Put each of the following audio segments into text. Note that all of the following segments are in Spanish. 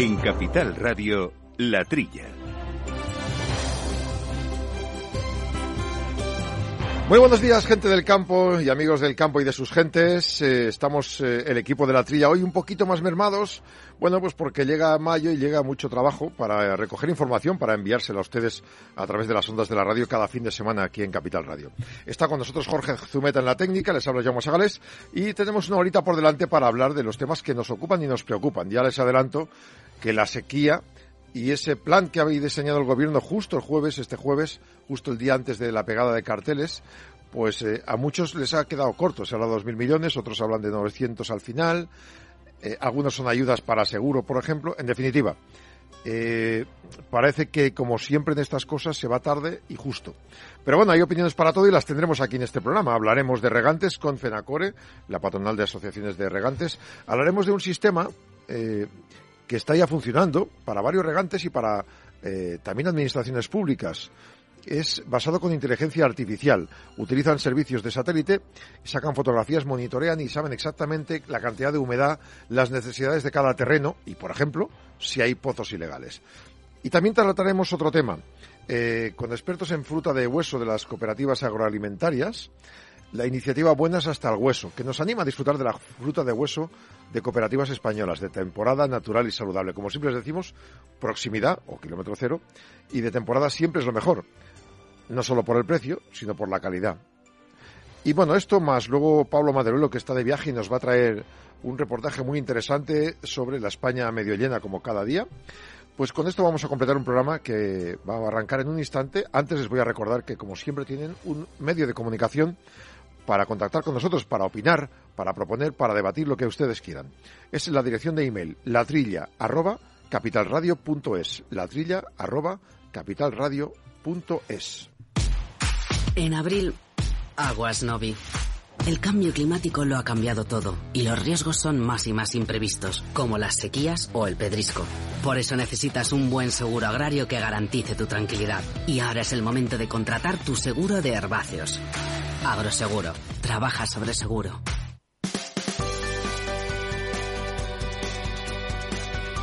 En Capital Radio, La Trilla. Muy buenos días, gente del campo y amigos del campo y de sus gentes. Eh, estamos eh, el equipo de la trilla hoy un poquito más mermados. Bueno, pues porque llega mayo y llega mucho trabajo para recoger información, para enviársela a ustedes a través de las ondas de la radio cada fin de semana aquí en Capital Radio. Está con nosotros Jorge Zumeta en la técnica, les habla Jaume Sagales y tenemos una horita por delante para hablar de los temas que nos ocupan y nos preocupan. Ya les adelanto que la sequía y ese plan que habéis diseñado el gobierno justo el jueves, este jueves, justo el día antes de la pegada de carteles, pues eh, a muchos les ha quedado corto. Se habla de 2.000 millones, otros hablan de 900 al final. Eh, algunos son ayudas para seguro, por ejemplo. En definitiva, eh, parece que, como siempre en estas cosas, se va tarde y justo. Pero bueno, hay opiniones para todo y las tendremos aquí en este programa. Hablaremos de regantes con FENACORE, la patronal de asociaciones de regantes. Hablaremos de un sistema que está ya funcionando para varios regantes y para eh, también administraciones públicas. Es basado con inteligencia artificial. Utilizan servicios de satélite, sacan fotografías, monitorean y saben exactamente la cantidad de humedad, las necesidades de cada terreno y, por ejemplo, si hay pozos ilegales. Y también trataremos otro tema, eh, con expertos en fruta de hueso de las cooperativas agroalimentarias, la iniciativa Buenas hasta el Hueso, que nos anima a disfrutar de la fruta de hueso de cooperativas españolas, de temporada natural y saludable. Como siempre les decimos, proximidad o kilómetro cero, y de temporada siempre es lo mejor. No solo por el precio, sino por la calidad. Y bueno, esto más luego Pablo Maderuelo, que está de viaje y nos va a traer un reportaje muy interesante sobre la España medio llena como cada día. Pues con esto vamos a completar un programa que va a arrancar en un instante. Antes les voy a recordar que, como siempre, tienen un medio de comunicación para contactar con nosotros, para opinar, para proponer, para debatir lo que ustedes quieran. Es la dirección de email latrilla arroba capitalradio.es. Latrilla arroba capitalradio.es. En abril, aguas Novi. El cambio climático lo ha cambiado todo y los riesgos son más y más imprevistos, como las sequías o el pedrisco. Por eso necesitas un buen seguro agrario que garantice tu tranquilidad. Y ahora es el momento de contratar tu seguro de herbáceos. Agroseguro. Trabaja sobre seguro.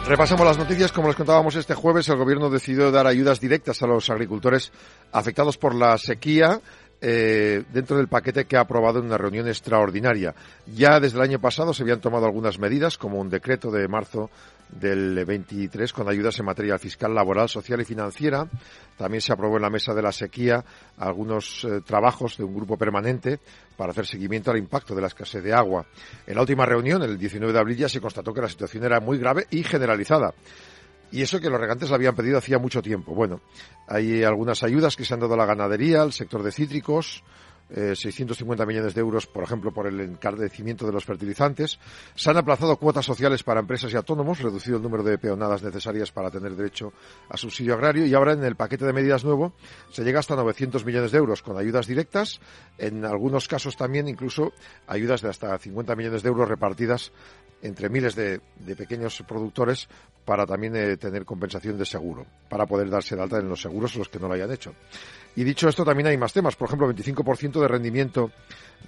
Repasamos las noticias. Como les contábamos este jueves, el Gobierno decidió dar ayudas directas a los agricultores afectados por la sequía eh, dentro del paquete que ha aprobado en una reunión extraordinaria. Ya desde el año pasado se habían tomado algunas medidas, como un decreto de marzo del 23 con ayudas en materia fiscal, laboral, social y financiera. También se aprobó en la mesa de la sequía algunos eh, trabajos de un grupo permanente para hacer seguimiento al impacto de la escasez de agua. En la última reunión, el 19 de abril, ya se constató que la situación era muy grave y generalizada. Y eso que los regantes lo habían pedido hacía mucho tiempo. Bueno, hay algunas ayudas que se han dado a la ganadería, al sector de cítricos, 650 eh, millones de euros, por ejemplo, por el encarecimiento de los fertilizantes. Se han aplazado cuotas sociales para empresas y autónomos, reducido el número de peonadas necesarias para tener derecho a subsidio agrario y ahora en el paquete de medidas nuevo se llega hasta 900 millones de euros con ayudas directas, en algunos casos también incluso ayudas de hasta 50 millones de euros repartidas entre miles de, pequeños productores para también eh, tener compensación de seguro, para poder darse de alta en los seguros los que no lo hayan hecho. Y dicho esto, también hay más temas. Por ejemplo, 25% de rendimiento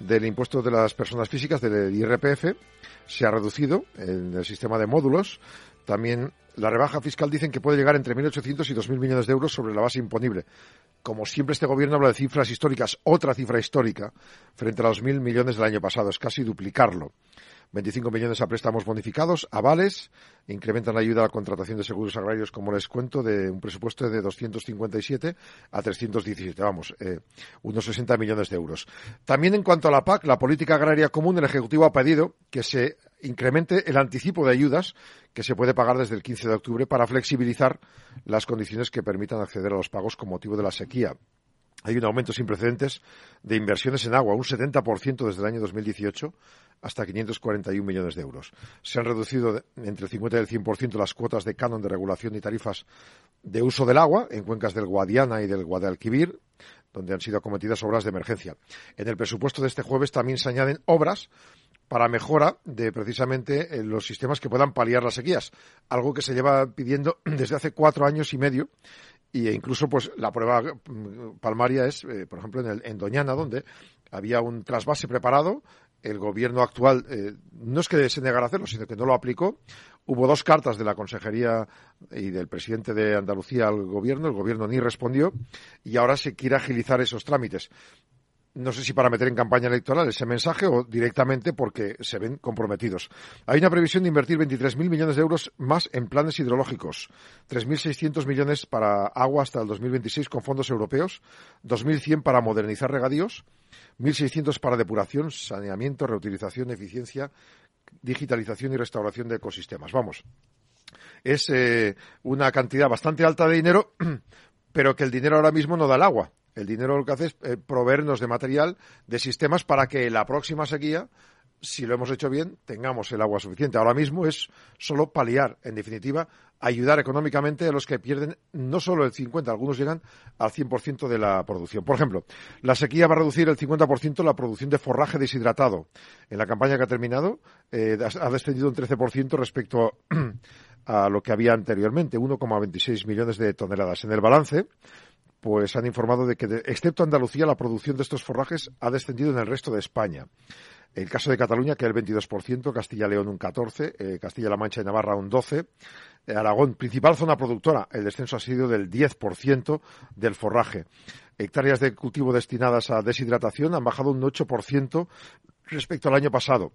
del impuesto de las personas físicas, del IRPF, se ha reducido en el sistema de módulos. También la rebaja fiscal dicen que puede llegar entre 1.800 y 2.000 millones de euros sobre la base imponible. Como siempre, este gobierno habla de cifras históricas, otra cifra histórica, frente a los 1.000 millones del año pasado. Es casi duplicarlo. 25 millones a préstamos bonificados, avales, incrementan la ayuda a la contratación de seguros agrarios, como les cuento, de un presupuesto de 257 a 317, vamos, eh, unos 60 millones de euros. También en cuanto a la PAC, la política agraria común, el Ejecutivo ha pedido que se incremente el anticipo de ayudas que se puede pagar desde el 15 de octubre para flexibilizar las condiciones que permitan acceder a los pagos con motivo de la sequía hay un aumento sin precedentes de inversiones en agua, un 70% desde el año 2018 hasta 541 millones de euros. Se han reducido entre el 50 y el 100% las cuotas de canon de regulación y tarifas de uso del agua en cuencas del Guadiana y del Guadalquivir, donde han sido acometidas obras de emergencia. En el presupuesto de este jueves también se añaden obras para mejora de precisamente eh, los sistemas que puedan paliar las sequías, algo que se lleva pidiendo desde hace cuatro años y medio y incluso pues la prueba mm, palmaria es, eh, por ejemplo, en, el, en Doñana, donde había un trasvase preparado el gobierno actual eh, no es que se negara a hacerlo, sino que no lo aplicó. Hubo dos cartas de la Consejería y del presidente de Andalucía al gobierno, el gobierno ni respondió y ahora se quiere agilizar esos trámites no sé si para meter en campaña electoral ese mensaje o directamente porque se ven comprometidos. Hay una previsión de invertir 23.000 millones de euros más en planes hidrológicos, 3.600 millones para agua hasta el 2026 con fondos europeos, 2.100 para modernizar regadíos, 1.600 para depuración, saneamiento, reutilización, eficiencia, digitalización y restauración de ecosistemas. Vamos, es eh, una cantidad bastante alta de dinero, pero que el dinero ahora mismo no da el agua. El dinero lo que hace es eh, proveernos de material, de sistemas para que la próxima sequía, si lo hemos hecho bien, tengamos el agua suficiente. Ahora mismo es solo paliar, en definitiva, ayudar económicamente a los que pierden no solo el 50, algunos llegan al 100% de la producción. Por ejemplo, la sequía va a reducir el 50% la producción de forraje deshidratado. En la campaña que ha terminado eh, ha descendido un 13% respecto a lo que había anteriormente, 1,26 millones de toneladas. En el balance, pues han informado de que, excepto Andalucía, la producción de estos forrajes ha descendido en el resto de España. El caso de Cataluña, que es el 22%, Castilla-León un 14%, eh, Castilla-La Mancha y Navarra un 12%, eh, Aragón, principal zona productora, el descenso ha sido del 10% del forraje. Hectáreas de cultivo destinadas a deshidratación han bajado un 8% respecto al año pasado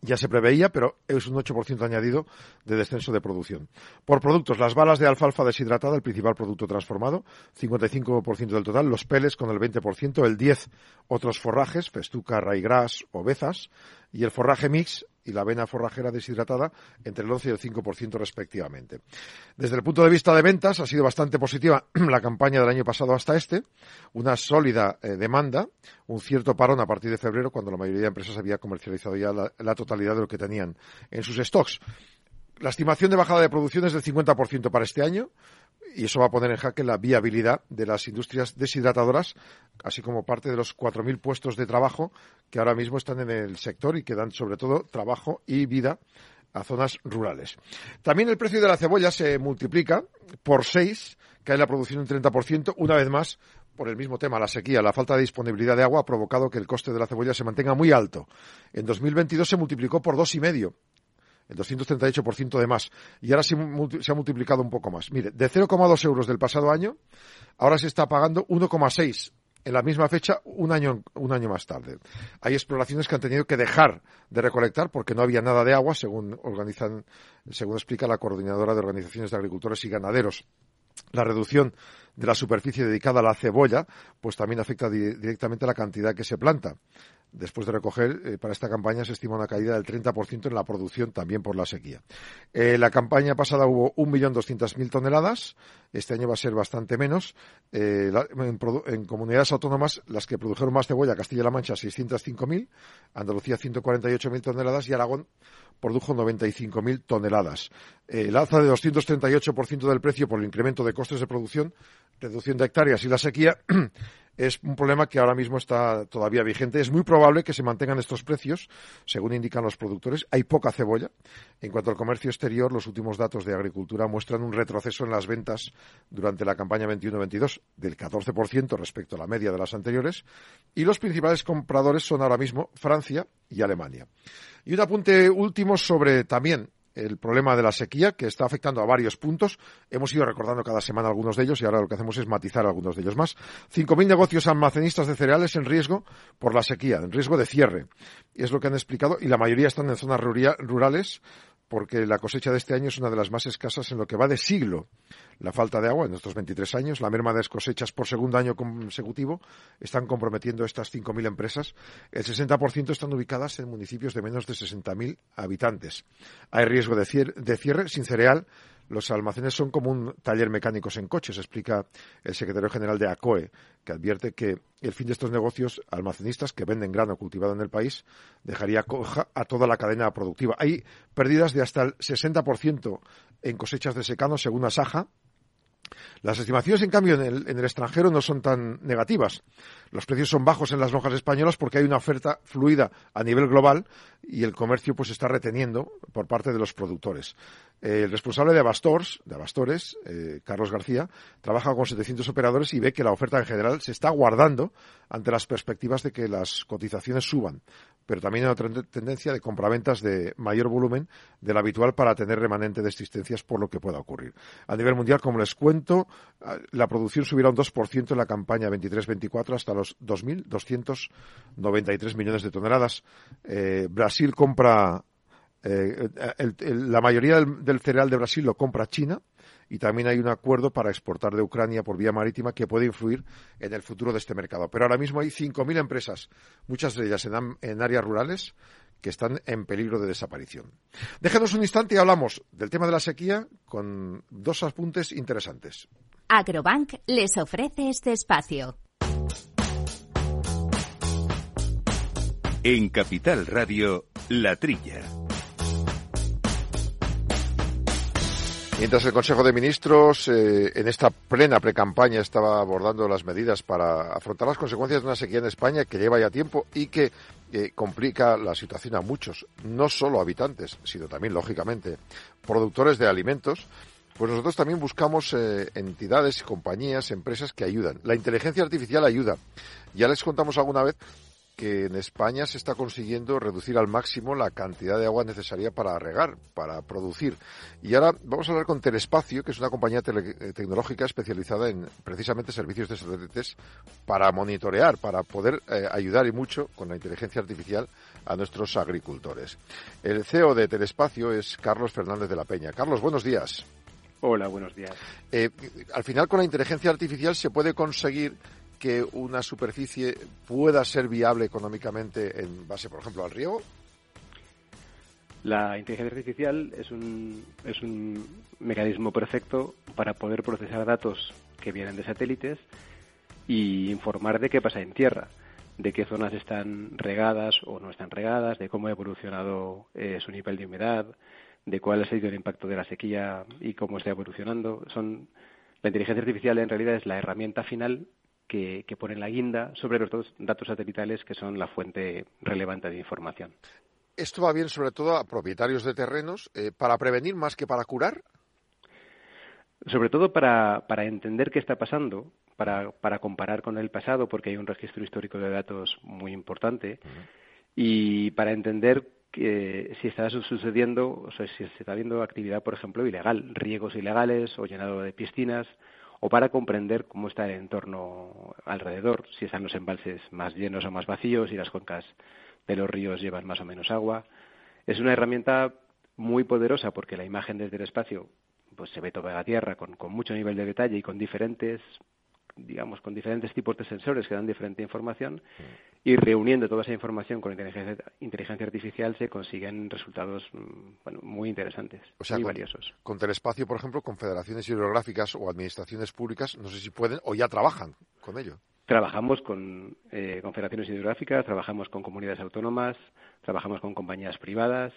ya se preveía, pero es un 8% añadido de descenso de producción. Por productos, las balas de alfalfa deshidratada, el principal producto transformado, 55% del total, los peles con el 20%, el 10% otros forrajes, festuca, raigras, ovezas, y el forraje mix y la avena forrajera deshidratada entre el 11 y el 5% respectivamente. Desde el punto de vista de ventas ha sido bastante positiva la campaña del año pasado hasta este, una sólida eh, demanda, un cierto parón a partir de febrero cuando la mayoría de empresas había comercializado ya la, la totalidad de lo que tenían en sus stocks. La estimación de bajada de producción es del 50% para este año y eso va a poner en jaque la viabilidad de las industrias deshidratadoras, así como parte de los 4.000 puestos de trabajo que ahora mismo están en el sector y que dan sobre todo trabajo y vida a zonas rurales. También el precio de la cebolla se multiplica por seis, cae la producción un 30%, una vez más por el mismo tema, la sequía, la falta de disponibilidad de agua ha provocado que el coste de la cebolla se mantenga muy alto. En 2022 se multiplicó por dos y medio el 238% de más. Y ahora se, ha multiplicado un poco más. Mire, de 0,2 euros del pasado año, ahora se está pagando 1,6 en la misma fecha un año, un año más tarde. Hay exploraciones que han tenido que dejar de recolectar porque no había nada de agua, según organizan, según explica la coordinadora de organizaciones de agricultores y ganaderos. La reducción de la superficie dedicada a la cebolla, pues también afecta directamente a la cantidad que se planta. Después de recoger, eh, para esta campaña se estima una caída del 30% en la producción también por la sequía. Eh, la campaña pasada hubo 1.200.000 toneladas, este año va a ser bastante menos. Eh, en, comunidades autónomas, las que produjeron más cebolla, Castilla-La Mancha 605.000, Andalucía 148.000 toneladas y Aragón produjo 95.000 toneladas. el alza de 238% del precio por el incremento de costes de producción, reducción de hectáreas y la sequía es un problema que ahora mismo está todavía vigente. Es muy probable que se mantengan estos precios, según indican los productores. Hay poca cebolla. En cuanto al comercio exterior, los últimos datos de agricultura muestran un retroceso en las ventas durante la campaña 21-22 del 14% respecto a la media de las anteriores. Y los principales compradores son ahora mismo Francia y Alemania. Y un apunte último sobre también el problema de la sequía que está afectando a varios puntos. Hemos ido recordando cada semana algunos de ellos y ahora lo que hacemos es matizar algunos de ellos más. 5.000 negocios almacenistas de cereales en riesgo por la sequía, en riesgo de cierre. Es lo que han explicado y la mayoría están en zonas rurales porque la cosecha de este año es una de las más escasas en lo que va de siglo. La falta de agua en estos 23 años, la merma de las cosechas por segundo año consecutivo están comprometiendo estas 5.000 empresas. El 60% están ubicadas en municipios de menos de 60.000 habitantes. Hay riesgo de cierre sin cereal los almacenes son como un taller mecánico en coches, explica el secretario general de ACOE, que advierte que el fin de estos negocios almacenistas que venden grano cultivado en el país dejaría coja a toda la cadena productiva. Hay pérdidas de hasta el 60% en cosechas de secano, según Asaja, Las estimaciones, en cambio, en el, extranjero no son tan negativas. Los precios son bajos en las lonjas españolas porque hay una oferta fluida a nivel global y el comercio pues está reteniendo por parte de los productores. El responsable de Abastors, de Abastores, eh, Carlos García, trabaja con 700 operadores y ve que la oferta en general se está guardando ante las perspectivas de que las cotizaciones suban. Pero también hay otra tendencia de compraventas de mayor volumen del habitual para tener remanente de existencias por lo que pueda ocurrir. A nivel mundial, como les cuento, la producción subirá un 2% en la campaña 23-24 hasta los 2.293 millones de toneladas. Eh, Brasil compra eh, la mayoría del, cereal de Brasil lo compra China y también hay un acuerdo para exportar de Ucrania por vía marítima que puede influir en el futuro de este mercado. Pero ahora mismo hay 5.000 empresas, muchas de ellas en, áreas rurales, que están en peligro de desaparición. Déjenos un instante y hablamos del tema de la sequía con dos apuntes interesantes. Agrobank les ofrece este espacio. En Capital Radio, La Trilla. Mientras el Consejo de Ministros, eh, en esta plena precampaña, estaba abordando las medidas para afrontar las consecuencias de una sequía en España que lleva ya tiempo y que eh, complica la situación a muchos, no solo habitantes, sino también, lógicamente, productores de alimentos, pues nosotros también buscamos eh, entidades, compañías, empresas que ayudan. La inteligencia artificial ayuda. Ya les contamos alguna vez que en España se está consiguiendo reducir al máximo la cantidad de agua necesaria para regar, para producir. Y ahora vamos a hablar con Telespacio, que es una compañía eh, tecnológica especializada en precisamente servicios de satélites para monitorear, para poder eh, ayudar y mucho con la inteligencia artificial a nuestros agricultores. El CEO de Telespacio es Carlos Fernández de la Peña. Carlos, buenos días. Hola, buenos días. Eh, al final, con la inteligencia artificial se puede conseguir que una superficie pueda ser viable económicamente en base, por ejemplo, al riego? La inteligencia artificial es un, es un mecanismo perfecto para poder procesar datos que vienen de satélites y informar de qué pasa en tierra, de qué zonas están regadas o no están regadas, de cómo ha evolucionado eh, su nivel de humedad, de cuál ha sido el impacto de la sequía y cómo está evolucionando. Son, la inteligencia artificial en realidad es la herramienta final que, que ponen la guinda sobre los datos satelitales que son la fuente relevante de información. ¿Esto va bien sobre todo a propietarios de terrenos eh, para prevenir más que para curar? Sobre todo para, para entender qué está pasando, para, para, comparar con el pasado, porque hay un registro histórico de datos muy importante, y para entender que si está sucediendo, o sea, si se está viendo actividad, por ejemplo, ilegal, riegos ilegales o llenado de piscinas, o para comprender cómo está el entorno alrededor, si están los embalses más llenos o más vacíos, y las cuencas de los ríos llevan más o menos agua. Es una herramienta muy poderosa porque la imagen desde el espacio pues se ve toda la Tierra con, con mucho nivel de detalle y con diferentes digamos, con diferentes tipos de sensores que dan diferente información y reuniendo toda esa información con inteligencia, inteligencia artificial se consiguen resultados mm, muy interesantes, muy valiosos. Con Telespacio, por ejemplo, con federaciones hidrográficas o administraciones públicas, no sé si pueden o ya trabajan con ello. Trabajamos con, eh, con federaciones hidrográficas, trabajamos con comunidades autónomas, trabajamos con compañías privadas,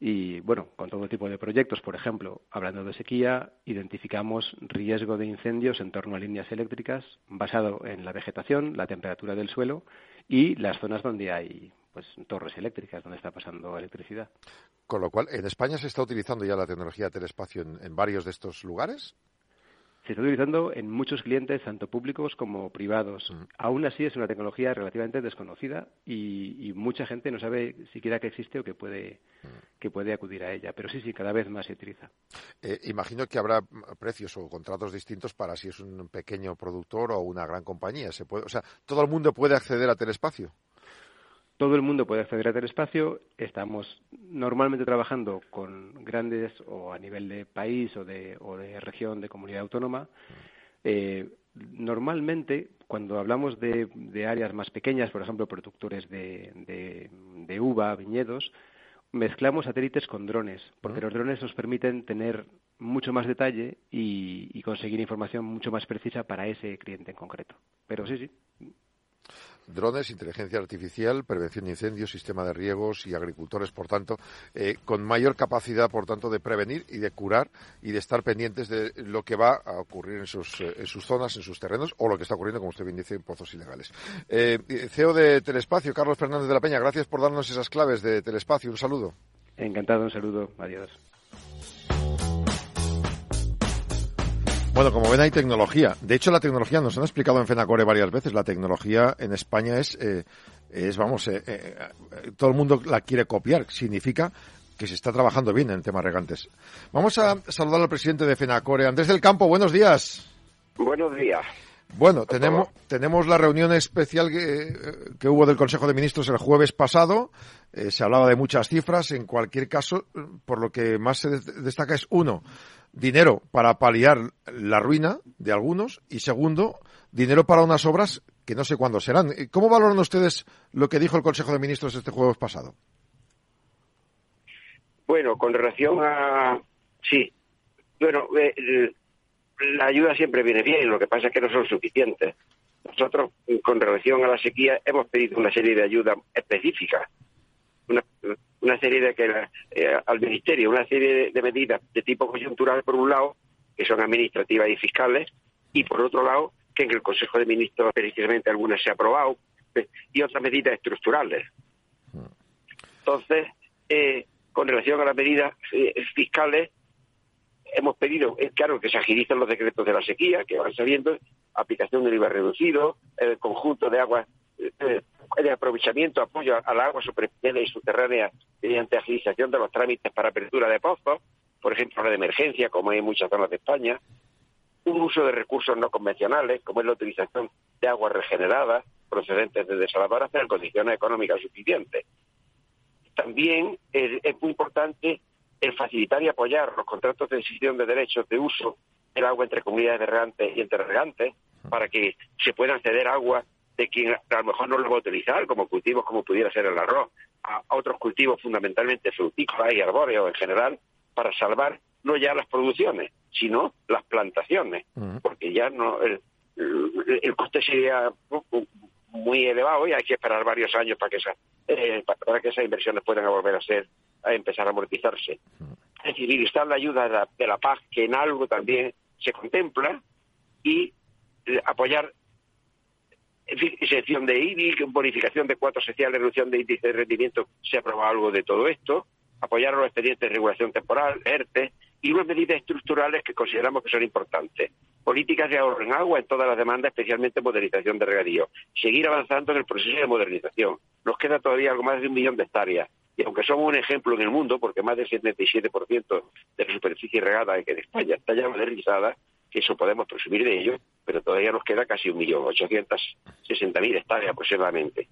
y bueno, con todo tipo de proyectos, por ejemplo, hablando de sequía, identificamos riesgo de incendios en torno a líneas eléctricas basado en la vegetación, la temperatura del suelo y las zonas donde hay pues torres eléctricas, donde está pasando electricidad. Con lo cual, ¿en España se está utilizando ya la tecnología telespacio en varios de estos lugares? Se está utilizando en muchos clientes, tanto públicos como privados. Aún así es una tecnología relativamente desconocida y, mucha gente no sabe siquiera que existe o que puede, que puede acudir a ella. Pero sí, sí, cada vez más se utiliza. Eh, imagino que habrá precios o contratos distintos para si es un pequeño productor o una gran compañía. Se puede, o sea, ¿todo el mundo puede acceder a Telespacio? Todo el mundo puede acceder a Telespacio. Estamos normalmente trabajando con grandes o a nivel de país o de, o de región, de comunidad autónoma. Eh, normalmente, cuando hablamos de, áreas más pequeñas, por ejemplo, productores de, de, uva, viñedos, mezclamos satélites con drones, porque los drones nos permiten tener mucho más detalle y, y conseguir información mucho más precisa para ese cliente en concreto. Pero sí, sí, drones, inteligencia artificial, prevención de incendios, sistema de riegos y agricultores, por tanto, eh, con mayor capacidad, por tanto, de prevenir y de curar y de estar pendientes de lo que va a ocurrir en sus, eh, en sus zonas, en sus terrenos o lo que está ocurriendo, como usted bien dice, en pozos ilegales. Eh, CEO de Telespacio, Carlos Fernández de la Peña, gracias por darnos esas claves de Telespacio. Un saludo. Encantado, un saludo. Adiós. Bueno, como ven hay tecnología. De hecho, la tecnología, nos han explicado en Fenacore varias veces, la tecnología en España es, eh, es vamos, eh, eh, todo el mundo la quiere copiar. Significa que se está trabajando bien en temas regantes. Vamos a saludar al presidente de Fenacore, Andrés del Campo. Buenos días. Buenos días. Bueno, tenemos, tenemos la reunión especial que, que, hubo del Consejo de Ministros el jueves pasado. se hablaba de muchas cifras. En cualquier caso, por lo que más se destaca es uno, dinero para paliar la ruina de algunos y segundo, dinero para unas obras que no sé cuándo serán. ¿Cómo valoran ustedes lo que dijo el Consejo de Ministros este jueves pasado? Bueno, con relación a... Sí. Bueno, eh, la ayuda siempre viene bien, lo que pasa es que no son suficientes. Nosotros, con relación a la sequía, hemos pedido una serie de ayudas específicas una, una serie de que eh, al ministerio una serie de, medidas de tipo coyuntural por un lado que son administrativas y fiscales y por otro lado que en el Consejo de Ministros precisamente algunas se ha aprobado eh, y otras medidas estructurales. Entonces, eh, con relación a las medidas fiscales, hemos pedido, es claro, que se agilicen los decretos de la sequía, que van saliendo, aplicación del IVA reducido, el conjunto de aguas de aprovechamiento, apoyo a la agua superficial y subterránea mediante agilización de los trámites para apertura de pozos, por ejemplo, la de emergencia, como hay en muchas zonas de España, un uso de recursos no convencionales, como es la utilización de aguas regeneradas procedentes de desaladoras en condiciones económicas suficientes. También es, muy importante el facilitar y apoyar los contratos de decisión de derechos de uso del agua entre comunidades de regantes y entre regantes para que se pueda acceder agua de quien a lo mejor no lo va a utilizar como cultivos como pudiera ser el arroz, a, otros cultivos fundamentalmente frutícolas y arbóreos en general, para salvar no ya las producciones, sino las plantaciones, porque ya no el, el, coste sería muy elevado y hay que esperar varios años para que esa, eh, para que esas inversiones puedan volver a ser a empezar a amortizarse. Es decir, está la ayuda de la, de la paz que en algo también se contempla y eh, apoyar excepción de IBI, bonificación de cuatro sociales, reducción de índice de rendimiento, se ha aprobado algo de todo esto, apoyar los expedientes de regulación temporal, ERTE, y unas medidas estructurales que consideramos que son importantes. Políticas de ahorro en agua en todas las demandas, especialmente modernización de regadío. Seguir avanzando en el proceso de modernización. Nos queda todavía algo más de un millón de hectáreas. Y aunque somos un ejemplo en el mundo, porque más del 77% de la superficie regada en España está ya modernizada, que eso podemos presumir de ello, pero todavía nos queda casi un millón, mil hectáreas aproximadamente.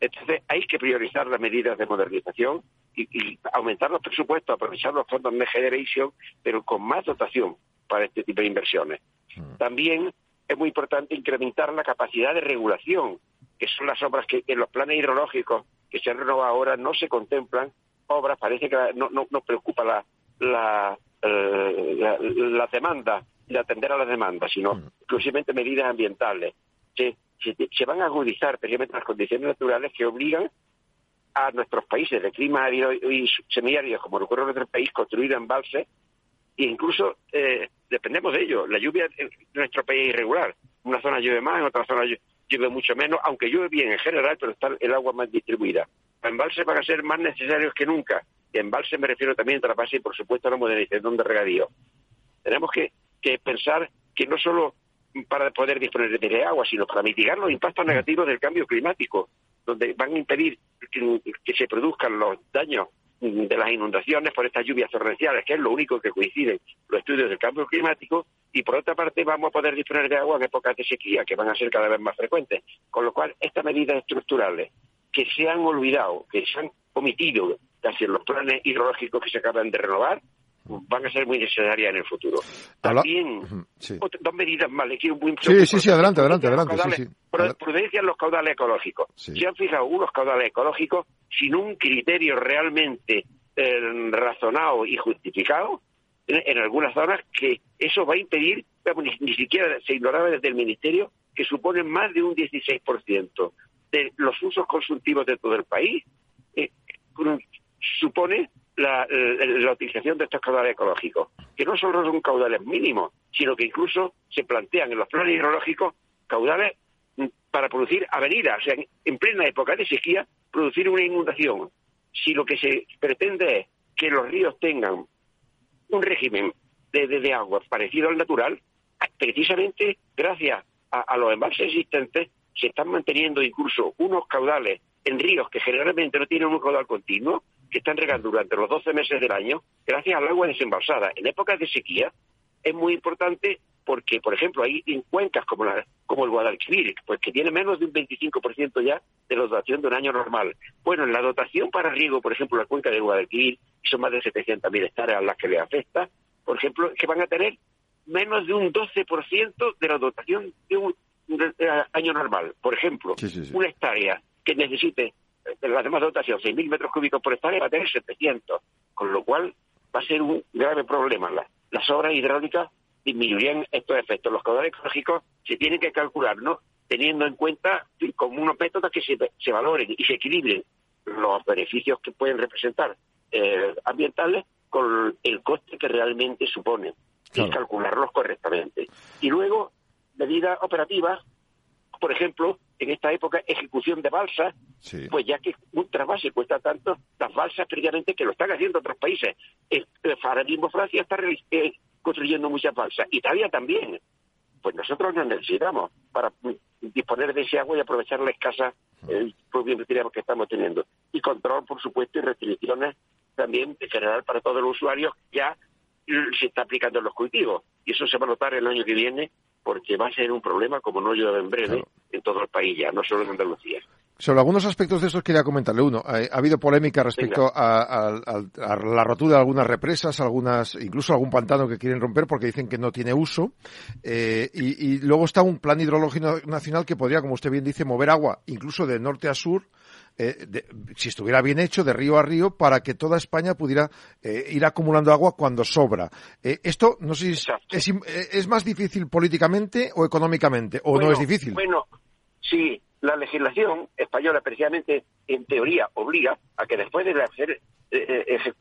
Entonces, hay que priorizar las medidas de modernización y, aumentar los presupuestos, aprovechar los fondos de Generation, pero con más dotación para este tipo de inversiones. Mm. También es muy importante incrementar la capacidad de regulación, que son las obras que en los planes hidrológicos que se han renovado ahora no se contemplan obras, parece que no, no, no preocupa la, la, eh, la, la demanda de atender a las demandas, sino mm. exclusivamente medidas ambientales. Se, se, van a agudizar precisamente las condiciones naturales que obligan a nuestros países de clima árido y semiárido, como ocurre en nuestro país, construir embalses e incluso eh, dependemos de ello. La lluvia en nuestro país es irregular. En una zona llueve más, en otra zona llueve mucho menos, aunque llueve bien en general, pero está el agua más distribuida. Los embalses van a ser más necesarios que nunca. Y embalses me refiero también a la base y, por supuesto, a la modernización de regadío. Tenemos que que pensar que no solo para poder disponer de agua, sino para mitigar los impactos mm. negativos del cambio climático, donde van a impedir que, se produzcan los daños de las inundaciones por estas lluvias torrenciales, que es lo único que coinciden los estudios del cambio climático, y por otra parte vamos a poder disponer de agua en épocas de sequía, que van a ser cada vez más frecuentes. Con lo cual, estas medidas estructurales que se han olvidado, que se han omitido casi en los planes hidrológicos que se acaban de renovar, van a ser muy necesarias en el futuro. También, dos medidas más, le quiero muy Sí, sí, sí, adelante, adelante, adelante. Prudencia en los caudales ecológicos. Se han fijado unos caudales ecológicos sin un criterio realmente eh, razonado y justificado en, algunas zonas que eso va a impedir, ni, siquiera se ignoraba desde el Ministerio, que suponen más de un 16% de los usos consultivos de todo el país, eh, supone la, la, utilización de estos caudales ecológicos, que no solo son caudales mínimos, sino que incluso se plantean en los planes hidrológicos caudales mm, para producir avenidas, o sea, en plena época de sequía, producir una inundación. Si lo que se pretende es que los ríos tengan un régimen de, de, agua parecido al natural, precisamente gracias a, a los embalses existentes se están manteniendo incluso unos caudales en ríos que generalmente no tienen un caudal continuo, que están regando durante los 12 meses del año, gracias al agua desembalsada. En épocas de sequía es muy importante porque, por ejemplo, hay en cuencas como, la, como el Guadalquivir, pues que tiene menos de un 25% ya de la dotación de un año normal. Bueno, en la dotación para riego, por ejemplo, la cuenca del Guadalquivir, son más de 700.000 hectáreas las que le afecta, por ejemplo, que van a tener menos de un 12% de la dotación de un año normal. Por ejemplo, una hectárea que necesite eh, la demás dotación, 6.000 metros cúbicos por hectárea, va a tener 700, con lo cual va a ser un grave problema. las obras hidráulicas disminuirían estos efectos. Los caudales ecológicos se tienen que calcular, ¿no? Teniendo en cuenta como unos métodos que se, valoren y se equilibren los beneficios que pueden representar eh, ambientales con el coste que realmente suponen y calcularlos correctamente. Y luego, medidas operativas, por ejemplo, en esta época, ejecución de balsas, pues ya que un trasvase cuesta tanto, las balsas previamente que lo están haciendo otros países. El, ahora mismo Francia está eh, construyendo muchas balsas, Italia también. Pues nosotros nos necesitamos para disponer de ese agua y aprovechar la escasa eh, que estamos teniendo. Y control, por supuesto, y restricciones también en general para todos los usuarios ya se está aplicando en los cultivos. Y eso se va a notar el año que viene porque va a ser un problema, como no llueve en breve, en todo el país ya, no solo en Andalucía. Sobre algunos aspectos de estos quería comentarle uno. Ha, habido polémica respecto a, la rotura de algunas represas, algunas, incluso algún pantano que quieren romper porque dicen que no tiene uso. Eh, y, luego está un plan hidrológico nacional que podría, como usted bien dice, mover agua incluso de norte a sur, eh, si estuviera bien hecho, de río a río, para que toda España pudiera ir acumulando agua cuando sobra. esto, no sé si es, es, más difícil políticamente o económicamente, o no es difícil. Bueno, sí, la legislación española precisamente en teoría obliga a que después de hacer eh, eh,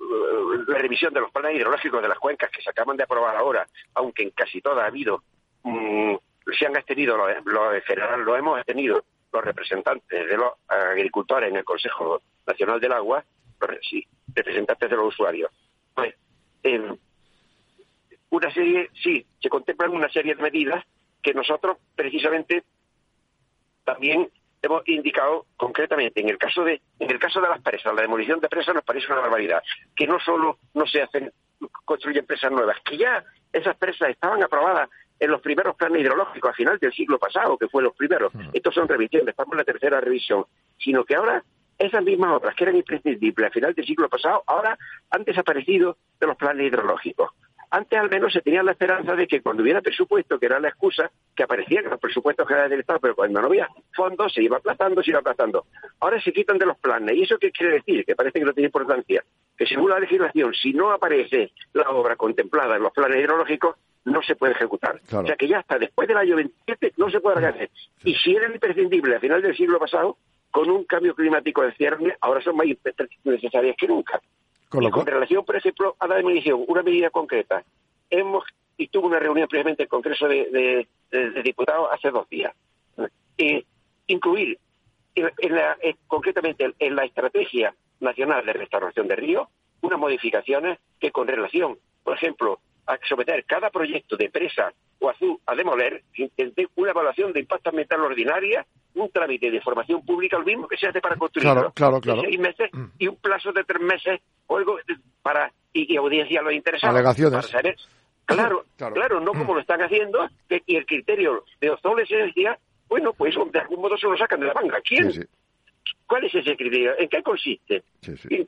la revisión de los planes hidrológicos de las cuencas que se acaban de aprobar ahora, aunque en casi todas ha habido, mm, se han extendido, lo, en general lo hemos tenido los representantes de los agricultores en el Consejo Nacional del Agua, sí, representantes de los usuarios. Pues, una serie, sí, se contemplan una serie de medidas que nosotros precisamente también hemos indicado concretamente en el caso de en el caso de las presas, la demolición de presas nos parece una barbaridad, que no solo no se hacen construyen presas nuevas, que ya esas presas estaban aprobadas en los primeros planes hidrológicos a final del siglo pasado, que fue los primeros. Hmm. Estos son revisiones, estamos en la tercera revisión, sino que ahora esas mismas obras que eran imprescindibles a final del siglo pasado, ahora han desaparecido de los planes hidrológicos. Antes al menos se tenía la esperanza de que cuando hubiera presupuesto, que era la excusa, que aparecían los presupuestos generales del Estado, pero cuando no había fondos se iba aplazando, se iba aplazando. Ahora se quitan de los planes. ¿Y eso qué quiere decir? Que parece que no tiene importancia. Que según la legislación, si no aparece la obra contemplada en los planes hidrológicos, no se puede ejecutar. O sea que ya hasta después del año 27 no se puede hacer. Y si era imprescindible a final del siglo pasado, con un cambio climático de cierre, ahora son más necesarias que nunca. Con, relación, por ejemplo, a la demolición, una medida concreta. Hemos, y tuve una reunión previamente en el Congreso de, Diputados hace dos días. Eh, incluir, concretamente en la Estrategia Nacional de Restauración de Ríos, unas modificaciones que con relación, por ejemplo, a someter cada proyecto de presa azul a demoler, una evaluación de impacto ambiental ordinaria un trámite de información pública, lo mismo que se hace para construir claro, claro, claro. seis meses mm. y un plazo de tres meses o algo para y, audiencia a los interesados. Alegaciones. Para saber, claro, claro, no como lo están haciendo, que, y el criterio de obsolescencia, bueno, pues de algún modo se lo sacan de la manga. ¿Quién? ¿Cuál es ese criterio? ¿En qué consiste? Sí,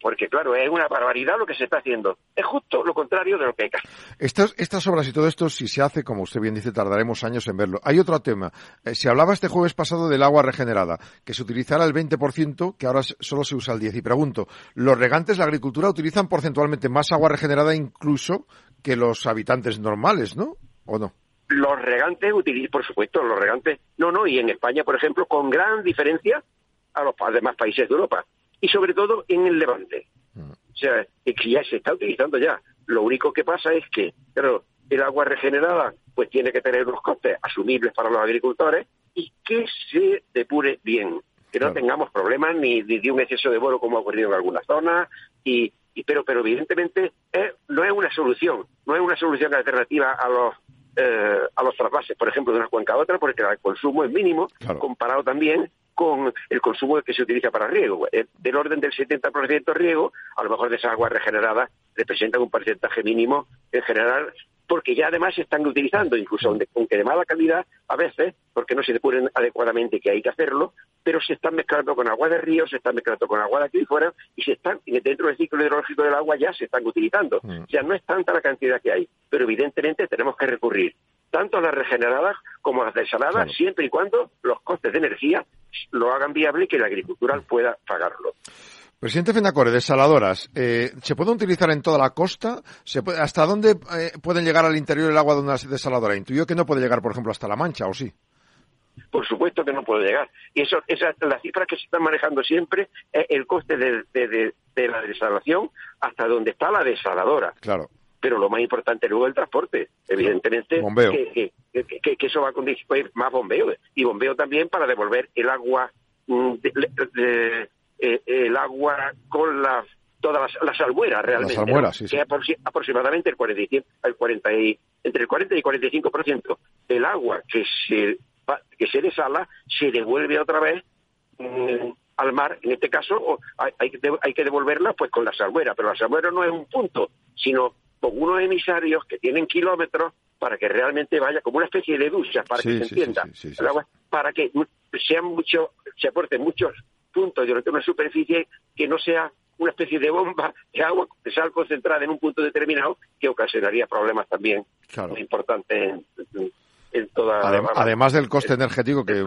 porque claro, es una barbaridad lo que se está haciendo. Es justo lo contrario de lo que hay que hacer. Estas, estas obras y todo esto, si se hace, como usted bien dice, tardaremos años en verlo. Hay otro tema. Eh, se hablaba este jueves pasado del agua regenerada, que se utilizará el 20%, que ahora solo se usa el 10%. Y pregunto, ¿los regantes, la agricultura, utilizan porcentualmente más agua regenerada incluso que los habitantes normales, no? ¿O no? los regantes utilizan, por supuesto, los regantes, no, no, y en España, por ejemplo, con gran diferencia a los demás países de Europa, y sobre todo en el Levante. Mm. O sea, es que ya se está utilizando ya. Lo único que pasa es que, claro, el agua regenerada pues tiene que tener unos costes asumibles para los agricultores y que se depure bien, que no tengamos problemas ni, de un exceso de boro como ha ocurrido en algunas zonas y, pero pero evidentemente no es una solución, no es una solución alternativa a los eh, a los trasvases, por ejemplo, de una cuenca a otra, porque el consumo es mínimo, comparado también con el consumo que se utiliza para riego. Eh, del orden del 70% riego, a lo mejor de esas aguas regeneradas representan un porcentaje mínimo en general porque ya además se están utilizando, incluso aunque de mala calidad a veces, porque no se depuren adecuadamente que hay que hacerlo, pero se están mezclando con agua de río, se están mezclando con agua de aquí fuera y se están dentro del ciclo hidrológico del agua ya se están utilizando. Mm. Ya no es tanta la cantidad que hay, pero evidentemente tenemos que recurrir tanto las regeneradas como las desaladas, siempre y cuando los costes de energía lo hagan viable y que la agricultura pueda pagarlo. Presidente Fenacore, desaladoras, eh, ¿se pueden utilizar en toda la costa? ¿Hasta dónde eh, pueden llegar al interior el agua de una desaladora? Intuyo que no puede llegar, por ejemplo, hasta La Mancha, ¿o sí? Por supuesto que no puede llegar. Y eso, esa, la cifra que se están manejando siempre es el coste de, la desalación hasta donde está la desaladora. Claro. Pero lo más importante luego es el transporte. Evidentemente. Que, que, eso va a condicionar más bombeo. Y bombeo también para devolver el agua mm, de, eh, el agua con la, todas las, salmueras realmente. Que aproximadamente el 40, el 40 y, entre el 40 y 45% del agua que se, que se desala se devuelve otra vez mm, al mar. En este caso hay, hay, que devolverla pues con la salmuera, pero la salmuera no es un punto, sino con unos emisarios que tienen kilómetros para que realmente vaya como una especie de ducha, para que se entienda, para que sean mucho, se aporten muchos punto durante una superficie que no sea una especie de bomba de agua de sal concentrada en un punto determinado que ocasionaría problemas también muy importantes en, toda además, del coste energético que,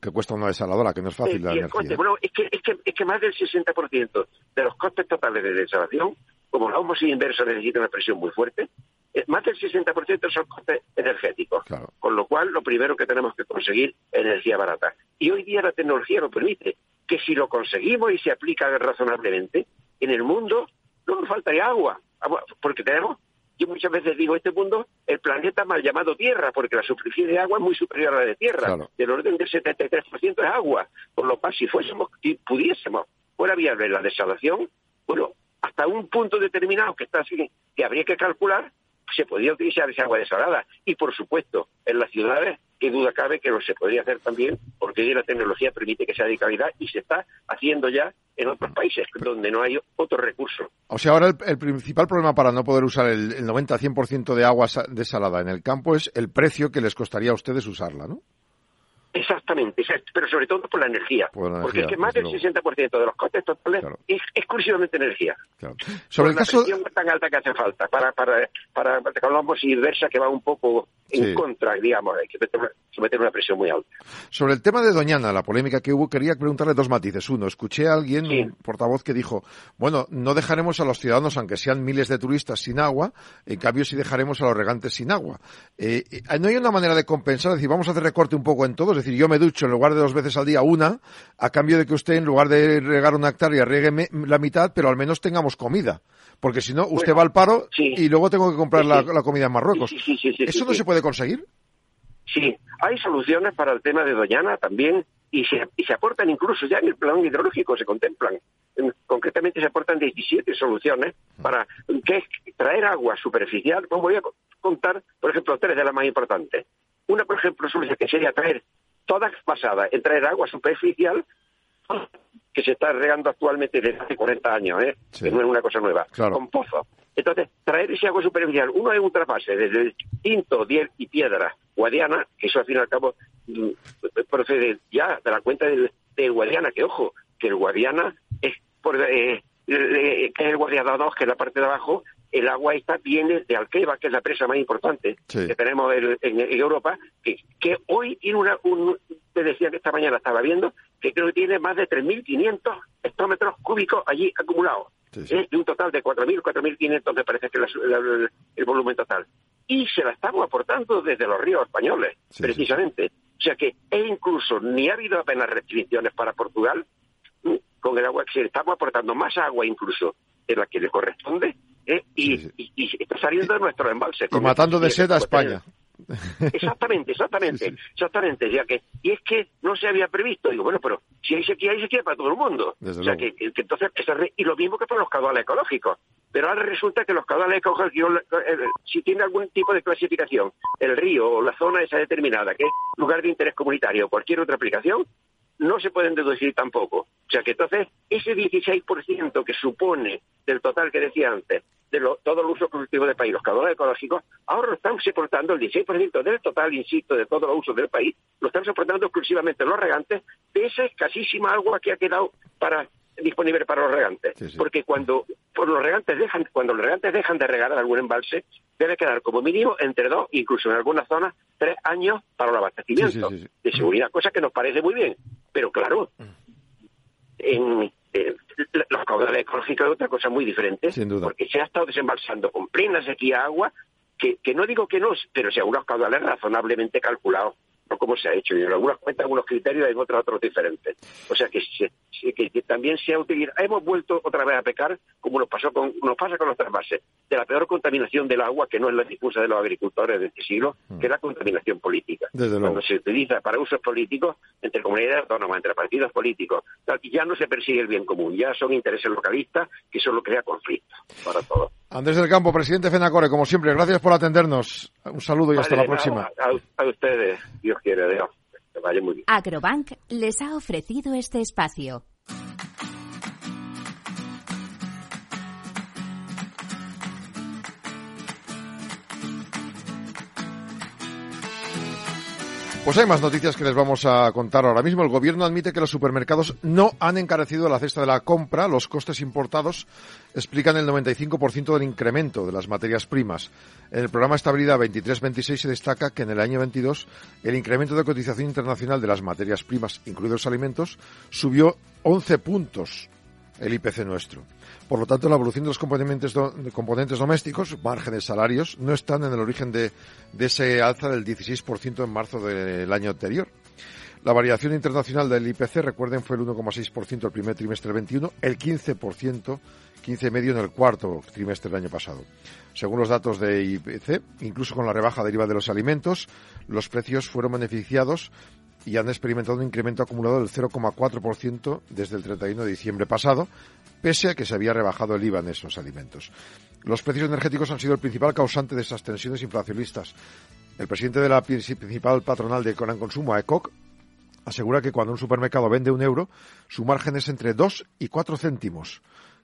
que, cuesta una desaladora, que no es fácil la energía. bueno, es que, es, que, es que más del 60% de los costes totales de desalación, como la osmosis inversa necesita una presión muy fuerte, eh, más del 60% son costes energéticos. Con lo cual, lo primero que tenemos que conseguir es energía barata. Y hoy día la tecnología lo permite que si lo conseguimos y se aplica razonablemente, en el mundo no nos faltaría agua, porque tenemos, yo muchas veces digo, este mundo, el planeta mal llamado Tierra, porque la superficie de agua es muy superior a la de Tierra, del orden del 73% es agua, por lo cual si fuésemos, si pudiésemos, fuera viable la desalación, bueno, hasta un punto determinado que está así, que habría que calcular, se podría utilizar esa agua desalada. Y por supuesto, en las ciudades qué duda cabe que lo se podría hacer también, porque la tecnología permite que sea de calidad y se está haciendo ya en otros países donde no hay otro recurso. O sea, ahora el, principal problema para no poder usar el, el 90-100% de agua desalada en el campo es el precio que les costaría a ustedes usarla, ¿no? Exactamente, pero sobre todo por la energía. porque es que más del 60% de los costes totales es exclusivamente energía. Sobre el caso. La tan alta que hace falta para, para, para, para y inversa que va un poco en contra, digamos, hay que someter una presión muy alta. Sobre el tema de Doñana, la polémica que hubo, quería preguntarle dos matices. Uno, escuché a alguien, un portavoz, que dijo, bueno, no dejaremos a los ciudadanos, aunque sean miles de turistas, sin agua, en cambio sí dejaremos a los regantes sin agua. Eh, eh, ¿No hay una manera de compensar? Es decir, vamos a hacer recorte un poco en todo, es decir, yo me ducho en lugar de dos veces al día una, a cambio de que usted, en lugar de regar una hectárea, riegue la mitad, pero al menos tengamos comida porque si no, usted va al paro y luego tengo que comprar la, comida en Marruecos. ¿Eso no se puede conseguir? Sí, hay soluciones para el tema de Doñana también y se, y se aportan incluso ya en el plan hidrológico, se contemplan. concretamente se aportan 17 soluciones para que es traer agua superficial. Voy a contar, por ejemplo, tres de las más importantes. Una, por ejemplo, solución que sería traer todas basadas en traer agua superficial que se está regando actualmente desde hace 40 años, ¿eh? que no es una cosa nueva, con pozos. Entonces, traer ese agua superficial, uno es un trasvase desde el Tinto, Diel y Piedra, Guadiana, que eso al fin y al cabo mm, procede ya de la cuenta de, Guadiana, que ojo, que el Guadiana es por, eh, que es el Guadiana 2, que es la parte de abajo, el agua esta viene de Alqueva, que es la presa más importante que tenemos en, Europa, que, que, hoy tiene una, un, te decía que esta mañana estaba viendo, que creo que tiene más de 3.500 hectómetros cúbicos allí acumulados, de un total de 4.000, 4.500 me parece que es el volumen total. y se la estamos aportando desde los ríos españoles, precisamente. O sea que e incluso ni ha habido apenas restricciones para Portugal mm, con el agua que se estamos aportando más agua incluso de la que le corresponde ¿eh? y, está saliendo de nuestros embalses. Y matando de sed a España. Exactamente, exactamente, exactamente. Ya que, y es que no se había previsto. Digo, bueno, pero si hay sequía, hay sequía para todo el mundo. o sea, que, entonces, y lo mismo que para los caudales ecológicos. Pero ahora resulta que los caudales ecológicos, eh, si tiene algún tipo de clasificación, el río o la zona esa determinada, que es lugar de interés comunitario o cualquier otra aplicación, no se pueden deducir tampoco. O sea que entonces ese 16% que supone del total que decía antes, de todo el uso productivo del país, los caudales ecológicos, ahora lo están soportando el 16% del total, insisto, de todo el uso del país, lo están soportando exclusivamente los regantes de esa escasísima agua que ha quedado para disponible para los regantes. Porque cuando por los regantes dejan, cuando los regantes dejan de regar algún embalse, debe quedar como mínimo entre dos, incluso en algunas zonas, tres años para el abastecimiento de seguridad, cosa que nos parece muy bien. Pero claro, en, los caudales ecológicos es otra cosa muy diferente, porque se ha estado desembalsando con plena sequía agua, que, que no digo que no, pero sea unos caudales razonablemente calculados cómo se ha hecho. Y en algunas cuentas, algunos criterios, en otros otros diferentes. O sea que, que, también se ha utilizado. Hemos vuelto otra vez a pecar, como nos, pasó con, nos pasa con nuestras bases, de la peor contaminación del agua, que no es la difusa de los agricultores de este siglo, que es la contaminación política. Cuando se utiliza para usos políticos, entre comunidades autónomas, entre partidos políticos, ya no se persigue el bien común, ya son intereses localistas que solo crea conflictos para todos. Andrés del Campo, presidente FENACORE, como siempre, gracias por atendernos. Un saludo y hasta la próxima. A, ustedes, Dios Agrobank les ha ofrecido este espacio. Pues hay más noticias que les vamos a contar ahora mismo. El gobierno admite que los supermercados no han encarecido la cesta de la compra. Los costes importados explican el 95% del incremento de las materias primas. En el programa Estabilidad 23-26 se destaca que en el año 22 el incremento de cotización internacional de las materias primas, incluidos alimentos, subió 11 puntos el IPC nuestro. Por lo tanto, la evolución de los componentes, componentes domésticos, márgenes, salarios, no están en el origen de, de ese alza del 16% en marzo del año anterior. La variación internacional del IPC, recuerden, fue el 1,6% el primer trimestre del 21, el 15%, 15,5% en el cuarto trimestre del año pasado. Según los datos de IPC, incluso con la rebaja deriva de los alimentos, los precios fueron beneficiados y han experimentado un incremento acumulado del 0,4% desde el 31 de diciembre pasado, pese a que se había rebajado el IVA en esos alimentos. Los precios energéticos han sido el principal causante de esas tensiones inflacionistas. El presidente de la principal patronal de Conan Consumo, AECOC, asegura que cuando un supermercado vende un euro, su margen es entre 2 y 4 céntimos,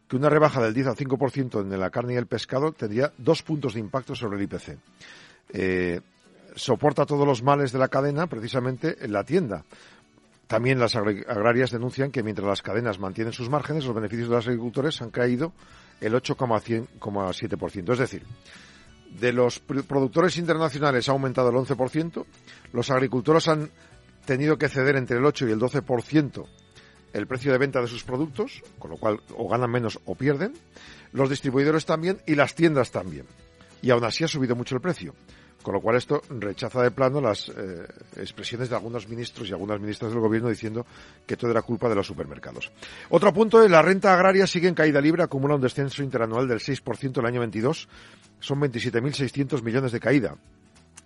que una rebaja del 10 al 5% en la carne y el pescado tendría dos puntos de impacto sobre el IPC. Eh, soporta todos los males de la cadena precisamente en la tienda. También las agrarias denuncian que mientras las cadenas mantienen sus márgenes, los beneficios de los agricultores han caído el 8,7%. Es decir, de los productores internacionales ha aumentado el 11%, los agricultores han tenido que ceder entre el 8 y el 12% el precio de venta de sus productos, con lo cual o ganan menos o pierden, los distribuidores también y las tiendas también. Y aún así ha subido mucho el precio. Con lo cual esto rechaza de plano las eh, expresiones de algunos ministros y algunas ministras del gobierno diciendo que todo era culpa de los supermercados. Otro punto, la renta agraria sigue en caída libre, acumula un descenso interanual del 6% el año 22. Son 27.600 millones de caída.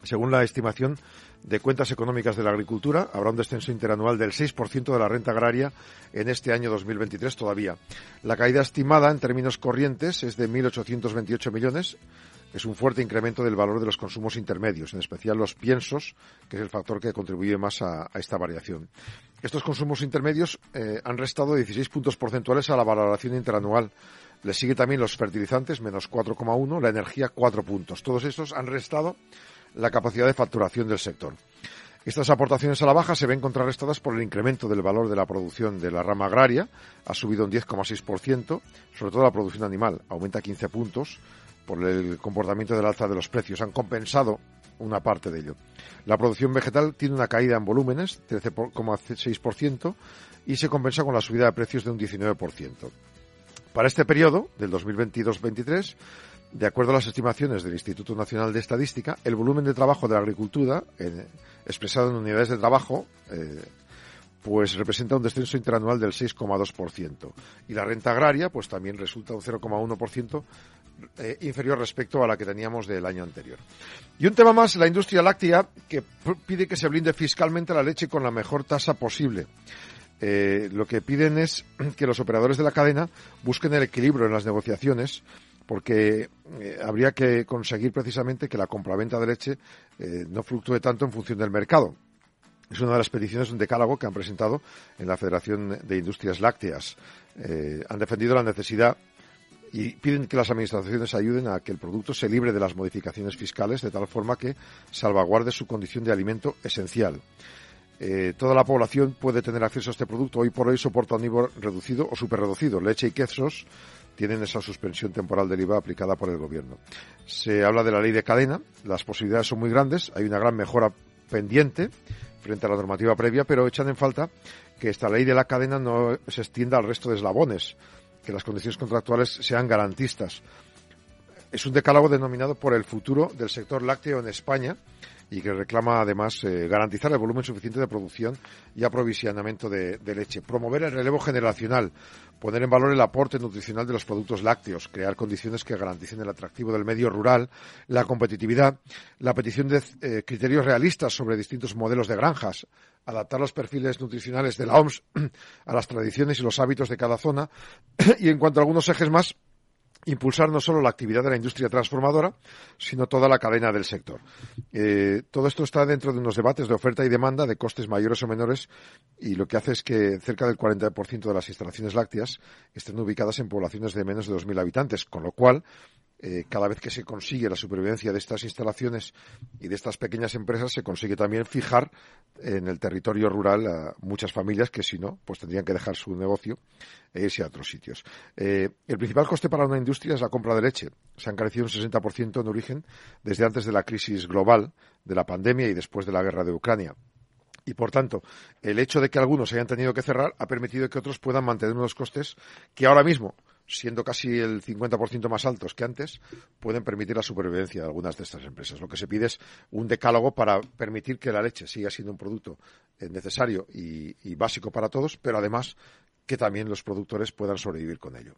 Según la estimación de cuentas económicas de la agricultura, habrá un descenso interanual del 6% de la renta agraria en este año 2023 todavía. La caída estimada en términos corrientes es de 1.828 millones, es un fuerte incremento del valor de los consumos intermedios, en especial los piensos, que es el factor que contribuye más a, esta variación. Estos consumos intermedios eh, han restado 16 puntos porcentuales a la valoración interanual. Le sigue también los fertilizantes, menos 4,1, la energía, 4 puntos. Todos estos han restado la capacidad de facturación del sector. Estas aportaciones a la baja se ven contrarrestadas por el incremento del valor de la producción de la rama agraria, ha subido un 10,6%, sobre todo la producción animal, aumenta 15 puntos, por el comportamiento del alza de los precios. Han compensado una parte de ello. La producción vegetal tiene una caída en volúmenes, 13,6%, y se compensa con la subida de precios de un 19%. Para este periodo, del 2022-23, de acuerdo a las estimaciones del Instituto Nacional de Estadística, el volumen de trabajo de la agricultura, expresado en unidades de trabajo, eh, pues representa un descenso interanual del 6,2%. Y la renta agraria, pues también resulta un 0,1% eh, inferior respecto a la que teníamos del año anterior. Y un tema más, la industria láctea, que pide que se blinde fiscalmente la leche con la mejor tasa posible. Eh, lo que piden es que los operadores de la cadena busquen el equilibrio en las negociaciones porque eh, habría que conseguir precisamente que la compraventa de leche no fluctúe tanto en función del mercado. Es una de las peticiones de un decálogo que han presentado en la Federación de Industrias Lácteas. Han defendido la necesidad y piden que las administraciones ayuden a que el producto se libre de las modificaciones fiscales de tal forma que salvaguarde su condición de alimento esencial. toda la población puede tener acceso a este producto. Hoy por hoy soporta un nivel reducido o superreducido. Leche y quesos tienen esa suspensión temporal del IVA aplicada por el Gobierno. Se habla de la ley de cadena, las posibilidades son muy grandes, hay una gran mejora pendiente frente a la normativa previa, pero echan en falta que esta ley de la cadena no se extienda al resto de eslabones, que las condiciones contractuales sean garantistas. Es un decálogo denominado por el futuro del sector lácteo en España y que reclama además eh, garantizar el volumen suficiente de producción y aprovisionamiento de, leche, promover el relevo generacional, poner en valor el aporte nutricional de los productos lácteos, crear condiciones que garanticen el atractivo del medio rural, la competitividad, la petición de eh, criterios realistas sobre distintos modelos de granjas, adaptar los perfiles nutricionales de la OMS a las tradiciones y los hábitos de cada zona y en cuanto a algunos ejes más, impulsar no solo la actividad de la industria transformadora, sino toda la cadena del sector. Eh, todo esto está dentro de unos debates de oferta y demanda de costes mayores o menores y lo que hace es que cerca del 40% de las instalaciones lácteas estén ubicadas en poblaciones de menos de 2.000 habitantes, con lo cual eh, cada vez que se consigue la supervivencia de estas instalaciones y de estas pequeñas empresas, se consigue también fijar en el territorio rural a muchas familias que si no, pues tendrían que dejar su negocio e irse a otros sitios. Eh, el principal coste para una industria es la compra de leche. Se ha encarecido un 60% en origen desde antes de la crisis global, de la pandemia y después de la guerra de Ucrania. Y por tanto, el hecho de que algunos hayan tenido que cerrar ha permitido que otros puedan mantener unos costes que ahora mismo siendo casi el 50% más altos que antes, pueden permitir la supervivencia de algunas de estas empresas. Lo que se pide es un decálogo para permitir que la leche siga siendo un producto eh, necesario y, y básico para todos, pero además que también los productores puedan sobrevivir con ello.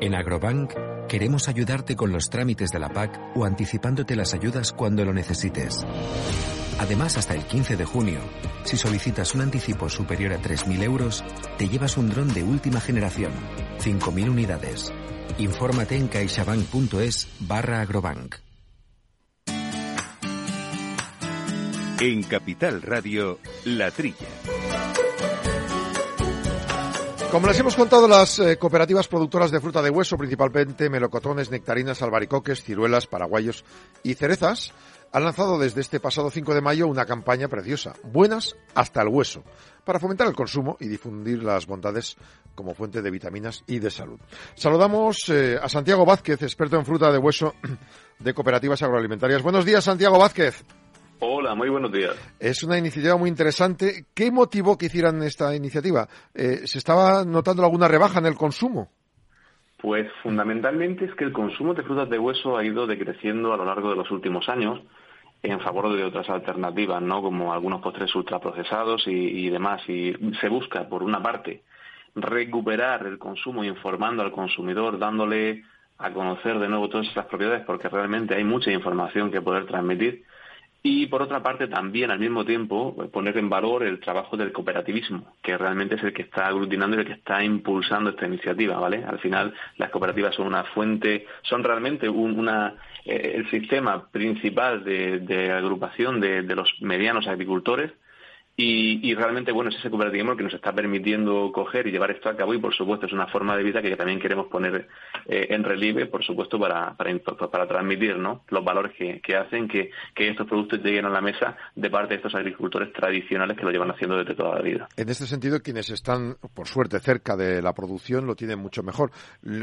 En Agrobank queremos ayudarte con los trámites de la PAC o anticipándote las ayudas cuando lo necesites. Además, hasta el 15 de junio, si solicitas un anticipo superior a 3.000 euros, te llevas un dron de última generación, 5.000 unidades. Infórmate en caixabank.es barra agrobank. En Capital Radio, La Trilla. Como les hemos contado, las eh, cooperativas productoras de fruta de hueso, principalmente melocotones, nectarinas, albaricoques, ciruelas, paraguayos y cerezas, han lanzado desde este pasado 5 de mayo una campaña preciosa, Buenas hasta el hueso, para fomentar el consumo y difundir las bondades como fuente de vitaminas y de salud. Saludamos eh, a Santiago Vázquez, experto en fruta de hueso de cooperativas agroalimentarias. Buenos días, Santiago Vázquez. Hola, muy buenos días. Es una iniciativa muy interesante. ¿Qué motivó que hicieran esta iniciativa? Eh, ¿Se estaba notando alguna rebaja en el consumo? Pues fundamentalmente es que el consumo de frutas de hueso ha ido decreciendo a lo largo de los últimos años en favor de otras alternativas, ¿no? Como algunos postres ultraprocesados y, y demás. Y se busca, por una parte, recuperar el consumo informando al consumidor, dándole a conocer de nuevo todas estas propiedades, porque realmente hay mucha información que poder transmitir y por otra parte también al mismo tiempo poner en valor el trabajo del cooperativismo, que realmente es el que está aglutinando y el que está impulsando esta iniciativa, ¿vale? Al final las cooperativas son una fuente, son realmente una, eh, el sistema principal de, agrupación de los medianos agricultores y, realmente, bueno, es ese cooperativismo que nos está permitiendo coger y llevar esto a cabo y, por supuesto, es una forma de vida que también queremos poner eh, en relieve, por supuesto, para, para, para transmitir ¿no? los valores que, que hacen que, que, estos productos lleguen a la mesa de parte de estos agricultores tradicionales que lo llevan haciendo desde toda la vida. En este sentido, quienes están, por suerte, cerca de la producción lo tienen mucho mejor.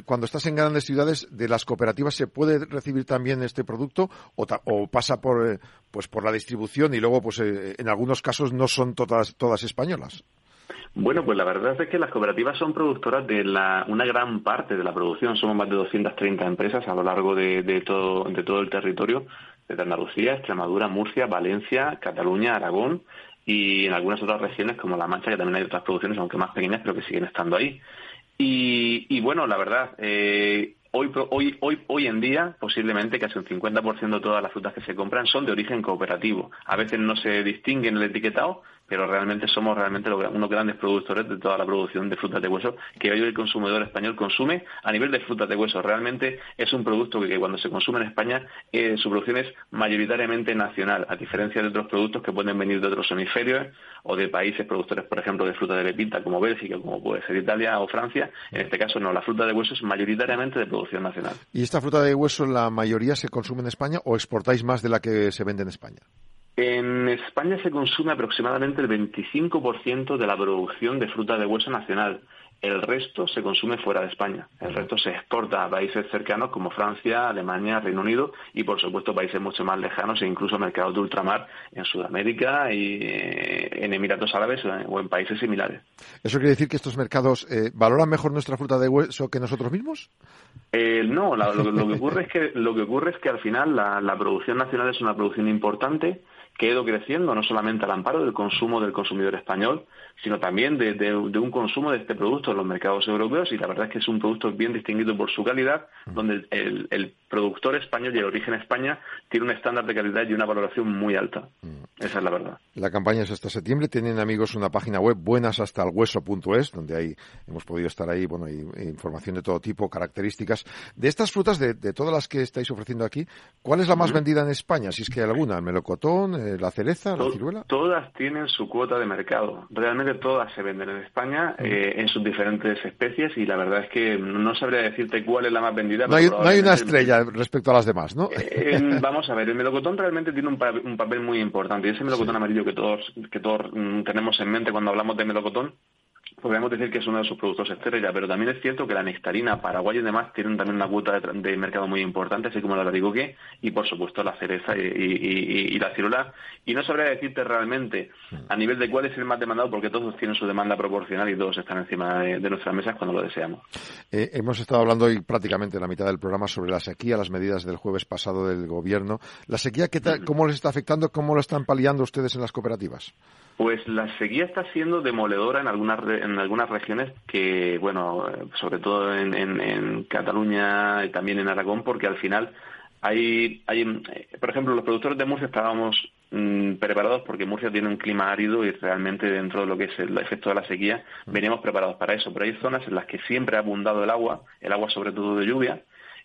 Cuando estás en grandes ciudades, ¿de las cooperativas se puede recibir también este producto o, o pasa por, eh, pues por la distribución y luego, pues eh, en algunos casos no son todas, todas españolas. Bueno, pues la verdad es que las cooperativas son productoras de la, una gran parte de la producción. Somos más de 230 empresas a lo largo de, de, todo, de todo el territorio, desde Andalucía, Extremadura, Murcia, Valencia, Cataluña, Aragón y en algunas otras regiones como La Mancha, que también hay otras producciones, aunque más pequeñas, pero que siguen estando ahí. Y, y bueno, la verdad, eh, Hoy, hoy, hoy, hoy en día, posiblemente casi un 50% de todas las frutas que se compran son de origen cooperativo. A veces no se distingue en el etiquetado, pero realmente somos realmente unos grandes productores de toda la producción de frutas de hueso que hoy el consumidor español consume a nivel de frutas de hueso. Realmente es un producto que, cuando se consume en España eh, su producción es mayoritariamente nacional, a diferencia de otros productos que pueden venir de otros hemisferios o de países productores, por ejemplo, de fruta de pepita como Bélgica, como puede ser Italia o Francia. En este caso no, la fruta de hueso es mayoritariamente de producción nacional. ¿Y esta fruta de hueso la mayoría se consume en España o exportáis más de la que se vende en España? En España se consume aproximadamente el 25% de la producción de fruta de hueso nacional. El resto se consume fuera de España. El resto se exporta a países cercanos como Francia, Alemania, Reino Unido y, por supuesto, países mucho más lejanos e incluso mercados de ultramar en Sudamérica y eh, en Emiratos Árabes o en países similares. ¿Eso quiere decir que estos mercados eh, valoran mejor nuestra fruta de hueso que nosotros mismos? Eh, no, lo, que ocurre es que lo que ocurre es que al final la producción nacional es una producción importante que ha ido creciendo no solamente al amparo del consumo del consumidor español, sino también de, un consumo de este producto en los mercados europeos y la verdad es que es un producto bien distinguido por su calidad, donde el, productor español y el origen España tiene un estándar de calidad y una valoración muy alta. Esa es la verdad. La campaña es hasta septiembre. Tienen amigos una página web buenashastalhueso.es donde ahí hemos podido estar ahí, bueno, información de todo tipo, características. De estas frutas, de, todas las que estáis ofreciendo aquí, ¿cuál es la más vendida en España? Si es que hay alguna, el melocotón, eh, la cereza, la ciruela. Todas tienen su cuota de mercado. Realmente todas se venden en España eh, en sus diferentes especies y la verdad es que no sabría decirte cuál es la más vendida. No hay, una estrella respecto a las demás, ¿no? Eh, vamos a ver, el melocotón realmente tiene un, un papel muy importante y ese melocotón amarillo que todos, que todos mm, tenemos en mente cuando hablamos de melocotón podríamos decir que es uno de sus productos estrella, pero también es cierto que la nectarina, Paraguay y demás tienen también una cuota de, mercado muy importante, así como la albaricoque y, por supuesto, la cereza y, la ciruela. Y no sabría decirte realmente a nivel de cuál es el más demandado, porque todos tienen su demanda proporcional y todos están encima de, nuestras mesas cuando lo deseamos. Eh, hemos estado hablando hoy prácticamente en la mitad del programa sobre la sequía, las medidas del jueves pasado del Gobierno. ¿La sequía qué cómo les está afectando? ¿Cómo lo están paliando ustedes en las cooperativas? Pues la sequía está siendo demoledora en algunas en algunas regiones que, bueno, sobre todo en, en, Cataluña y también en Aragón, porque al final hay, hay, por ejemplo, los productores de Murcia estábamos mm, preparados porque Murcia tiene un clima árido y realmente dentro de lo que es el efecto de la sequía veníamos preparados para eso. Pero hay zonas en las que siempre ha abundado el agua, el agua sobre todo de lluvia,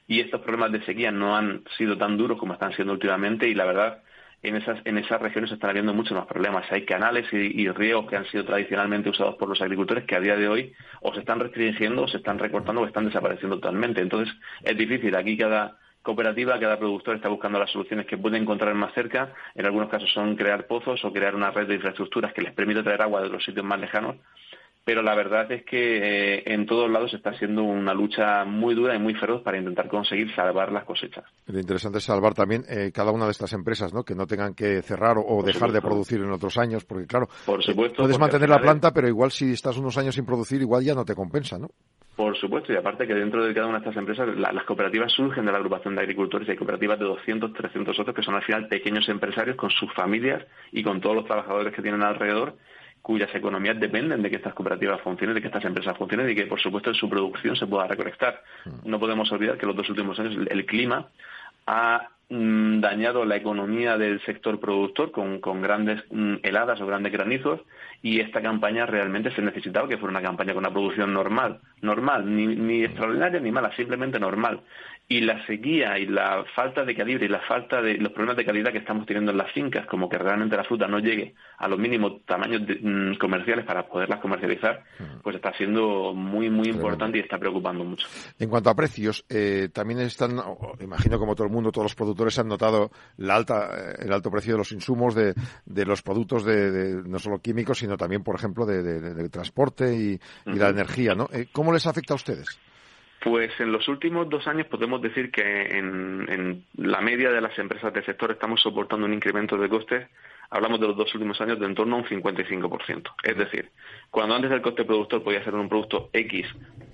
y estos problemas de sequía no han sido tan duros como están siendo últimamente y la verdad en esas, en esas regiones se están habiendo muchos más problemas. Hay canales y, ríos que han sido tradicionalmente usados por los agricultores que a día de hoy o se están restringiendo, o se están recortando o están desapareciendo totalmente. Entonces es difícil. Aquí cada cooperativa, cada productor está buscando las soluciones que puede encontrar más cerca. En algunos casos son crear pozos o crear una red de infraestructuras que les permita traer agua de los sitios más lejanos pero la verdad es que eh, en todos lados está siendo una lucha muy dura y muy feroz para intentar conseguir salvar las cosechas. Lo interesante es salvar también eh, cada una de estas empresas, ¿no? Que no tengan que cerrar o, dejar de producir en otros años, porque claro, Por supuesto, puedes mantener la planta, pero igual si estás unos años sin producir, igual ya no te compensa, ¿no? Por supuesto, y aparte que dentro de cada una de estas empresas las cooperativas surgen de la agrupación de agricultores y hay cooperativas de 200, 300 otros que son al final pequeños empresarios con sus familias y con todos los trabajadores que tienen alrededor cuyas economías dependen de que estas cooperativas funcionen, de que estas empresas funcionen y que, por supuesto, en su producción se pueda recolectar. Mm. No podemos olvidar que en los dos últimos años el clima ha mm, dañado la economía del sector productor con, grandes mm, heladas o grandes granizos y esta campaña realmente se necesitaba que fuera una campaña con una producción normal, normal, ni, ni extraordinaria ni mala, simplemente normal y la sequía y la falta de calibre y la falta de los problemas de calidad que estamos teniendo en las fincas, como que realmente la fruta no llegue a los mínimos tamaños mm, comerciales para poderlas comercializar, mm. pues está siendo muy, muy importante y está preocupando mucho. En cuanto a precios, eh, también están, imagino como todo el mundo, todos los productores han notado la alta, eh, el alto precio de los insumos, de, de los productos de, no solo químicos, sino también, por ejemplo, de, transporte y, la energía, ¿no? Eh, ¿Cómo les afecta a ustedes? Pues en los últimos dos años podemos decir que en, la media de las empresas del sector estamos soportando un incremento de costes hablamos de los dos últimos años de en torno a un 55%. Es decir, cuando antes el coste productor podía ser un producto X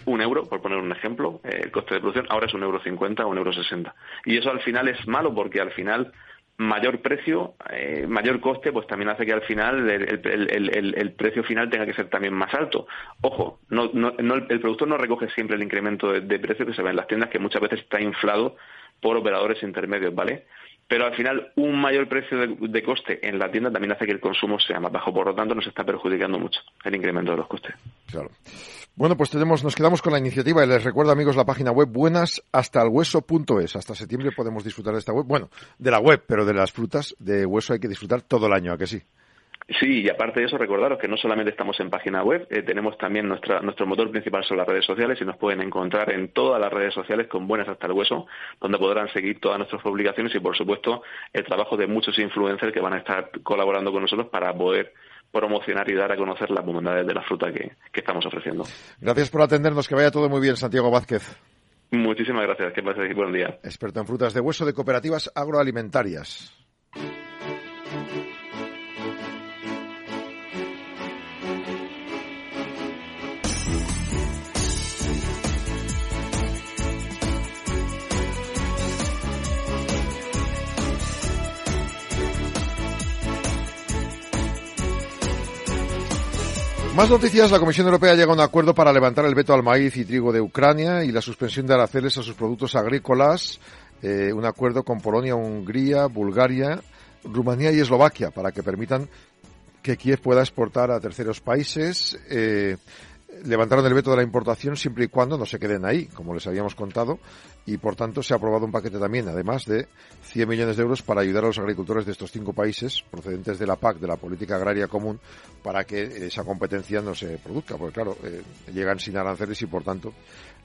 un euro, por poner un ejemplo, eh, el coste de producción, ahora es un euro cincuenta o un euro sesenta. Y eso al final es malo porque al final mayor precio, eh, mayor coste, pues también hace que al final el, precio final tenga que ser también más alto. Ojo, no, no, el productor no recoge siempre el incremento de, precio que se ve en las tiendas, que muchas veces está inflado por operadores intermedios, ¿vale? Pero al final un mayor precio de, coste en la tienda también hace que el consumo sea más bajo, por lo tanto nos está perjudicando mucho el incremento de los costes. Claro. Bueno, pues tenemos, nos quedamos con la iniciativa y les recuerdo amigos la página web buenashastaelhueso.es. Hasta septiembre podemos disfrutar de esta web. Bueno, de la web, pero de las frutas de hueso hay que disfrutar todo el año, ¿a que sí? Sí, y aparte de eso, recordaros que no solamente estamos en página web, eh, tenemos también nuestra, nuestro motor principal son las redes sociales y nos pueden encontrar en todas las redes sociales con Buenas hasta el Hueso, donde podrán seguir todas nuestras publicaciones y, por supuesto, el trabajo de muchos influencers que van a estar colaborando con nosotros para poder promocionar y dar a conocer las bondades de la fruta que, estamos ofreciendo. Gracias por atendernos, que vaya todo muy bien, Santiago Vázquez. Muchísimas gracias, que paséis buen día. Experto en frutas de hueso de cooperativas agroalimentarias. Más noticias. La Comisión Europea llega a un acuerdo para levantar el veto al maíz y trigo de Ucrania y la suspensión de aranceles a sus productos agrícolas. Eh, un acuerdo con Polonia, Hungría, Bulgaria, Rumanía y Eslovaquia para que permitan que Kiev pueda exportar a terceros países. Eh, levantaron el veto de la importación siempre y cuando no se queden ahí, como les habíamos contado, y por tanto se ha aprobado un paquete también, además de 100 millones de euros para ayudar a los agricultores de estos cinco países procedentes de la PAC, de la Política Agraria Común, para que esa competencia no se produzca, porque claro, eh, llegan sin aranceles y por tanto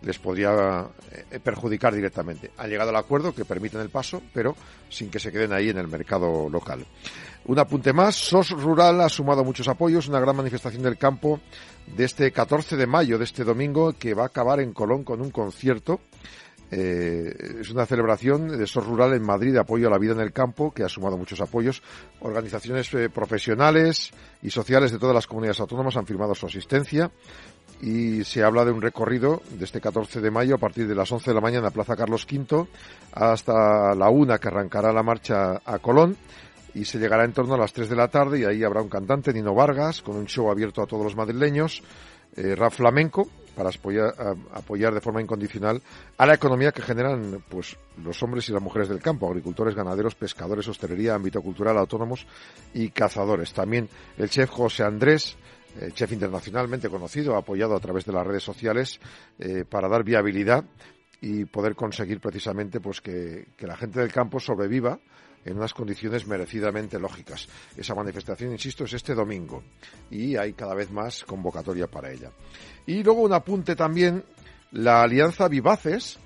les podría eh, perjudicar directamente. Ha llegado el acuerdo que permiten el paso, pero sin que se queden ahí en el mercado local. Un apunte más, SOS Rural ha sumado muchos apoyos, una gran manifestación del campo de este 14 de mayo, de este domingo, que va a acabar en Colón con un concierto. Eh, es una celebración de SOS Rural en Madrid de apoyo a la vida en el campo, que ha sumado muchos apoyos. Organizaciones eh, profesionales y sociales de todas las comunidades autónomas han firmado su asistencia y se habla de un recorrido de este 14 de mayo a partir de las 11 de la mañana a Plaza Carlos V hasta la una que arrancará la marcha a Colón y se llegará en torno a las 3 de la tarde y ahí habrá un cantante, Nino Vargas, con un show abierto a todos los madrileños, eh, rap flamenco, para apoyar, apoyar, de forma incondicional a la economía que generan pues los hombres y las mujeres del campo, agricultores, ganaderos, pescadores, hostelería, ámbito cultural, autónomos y cazadores. También el chef José Andrés, eh, chef internacionalmente conocido, apoyado a través de las redes sociales eh, para dar viabilidad y poder conseguir precisamente pues que la gente del campo sobreviva en unas condiciones merecidamente lógicas. Esa manifestación, insisto, es este domingo y hay cada vez más convocatoria para ella. Y luego un apunte también, la Alianza Vivaces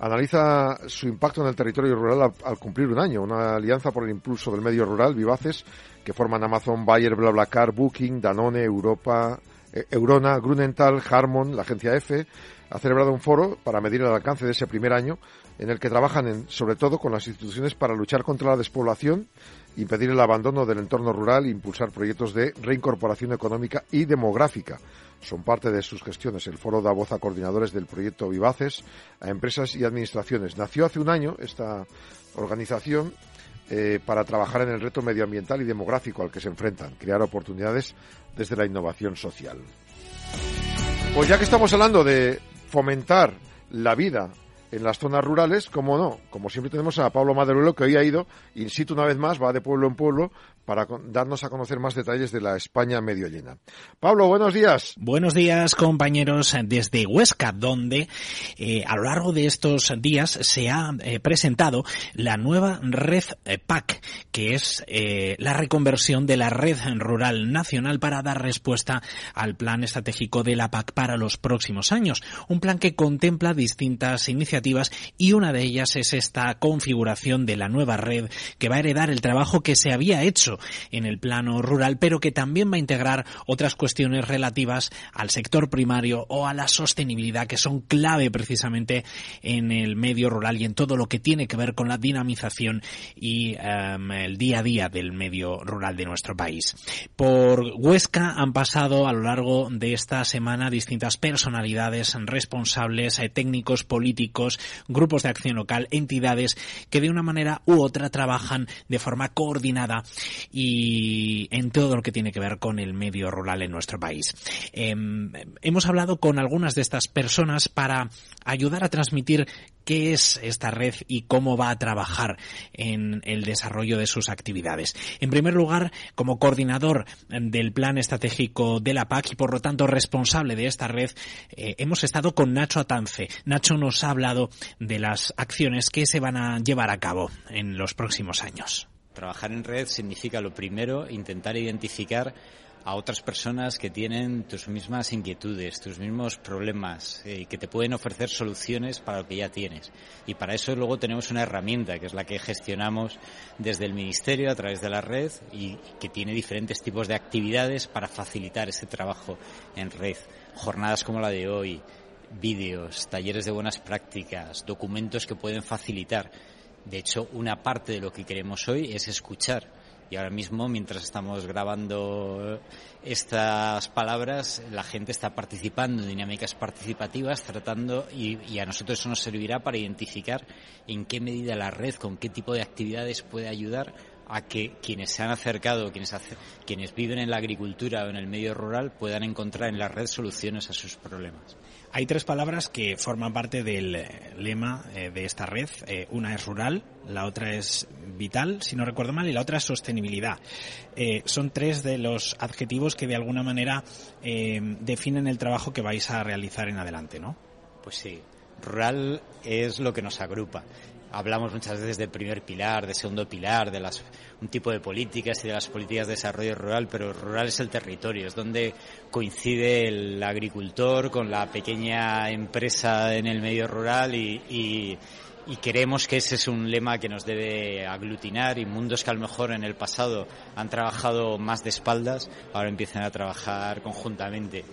analiza su impacto en el territorio rural al, cumplir un año. Una alianza por el impulso del medio rural, Vivaces, que forman Amazon, Bayer, BlaBlaCar, Booking, Danone, Europa, eh, Eurona, Grunenthal, Harmon, la agencia F, ha celebrado un foro para medir el alcance de ese primer año en el que trabajan sobre todo con las instituciones para luchar contra la despoblación, impedir el abandono del entorno rural e impulsar proyectos de reincorporación económica y demográfica. Son parte de sus gestiones. El foro da voz a coordinadores del proyecto Vivaces, a empresas y administraciones. Nació hace un año esta organización eh, para trabajar en el reto medioambiental y demográfico al que se enfrentan, crear oportunidades desde la innovación social. Pues ya que estamos hablando de fomentar la vida en las zonas rurales, como no, como siempre tenemos a Pablo Maderuelo que hoy ha ido in situ una vez más, va de pueblo en pueblo para darnos a conocer más detalles de la España medio llena. Pablo, buenos días. Buenos días, compañeros, desde Huesca, donde eh, a lo largo de estos días se ha eh, presentado la nueva red eh, PAC, que es la reconversión de la red rural nacional para dar respuesta al plan estratégico de la PAC para los próximos años. Un plan que contempla distintas iniciativas y una de ellas es esta configuración de la nueva red que va a heredar el trabajo que se había hecho en el plano rural, pero que también va a integrar otras cuestiones relativas al sector primario o a la sostenibilidad que son clave precisamente en el medio rural y en todo lo que tiene que ver con la dinamización y em, el día a día del medio rural de nuestro país. Por Huesca han pasado a lo largo de esta semana distintas personalidades responsables, eh, técnicos, políticos, grupos de acción local, entidades que de una manera u otra trabajan de forma coordinada y en todo lo que tiene que ver con el medio rural en nuestro país. Em, hemos hablado con algunas de estas personas para ayudar a transmitir qué es esta red y cómo va a trabajar en el desarrollo de sus actividades. En primer lugar, como coordinador del plan estratégico de la PAC y por lo tanto responsable de esta red, eh, hemos estado con Nacho Atance. Nacho nos ha hablado de las acciones que se van a llevar a cabo en los próximos años. Trabajar en red significa lo primero intentar identificar a otras personas que tienen tus mismas inquietudes, tus mismos problemas, y eh, que te pueden ofrecer soluciones para lo que ya tienes. Y para eso luego tenemos una herramienta, que es la que gestionamos desde el Ministerio a través de la red y que tiene diferentes tipos de actividades para facilitar ese trabajo en red. Jornadas como la de hoy, vídeos, talleres de buenas prácticas, documentos que pueden facilitar. De hecho, una parte de lo que queremos hoy es escuchar y ahora mismo, mientras estamos grabando estas palabras, la gente está participando en dinámicas participativas, tratando, y, a nosotros eso nos servirá para identificar en qué medida la red, con qué tipo de actividades puede ayudar a que quienes se han acercado, quienes, quienes viven en la agricultura o en el medio rural, puedan encontrar en la red soluciones a sus problemas. Hay tres palabras que forman parte del eh, lema eh, de esta red. Eh, una es rural, la otra es vital, si no recuerdo mal, y la otra es sostenibilidad. son tres de los adjetivos que de alguna manera definen el trabajo que vais a realizar en adelante, ¿no? Pues sí. Rural es lo que nos agrupa hablamos muchas veces del primer pilar, de segundo pilar, de las, un tipo de políticas y de las políticas de desarrollo rural, pero rural es el territorio, es donde coincide el agricultor con la pequeña empresa en el medio rural y, y, y queremos que ese es un lema que nos debe aglutinar y mundos que a lo mejor en el pasado han trabajado más de espaldas, ahora empiezan a trabajar conjuntamente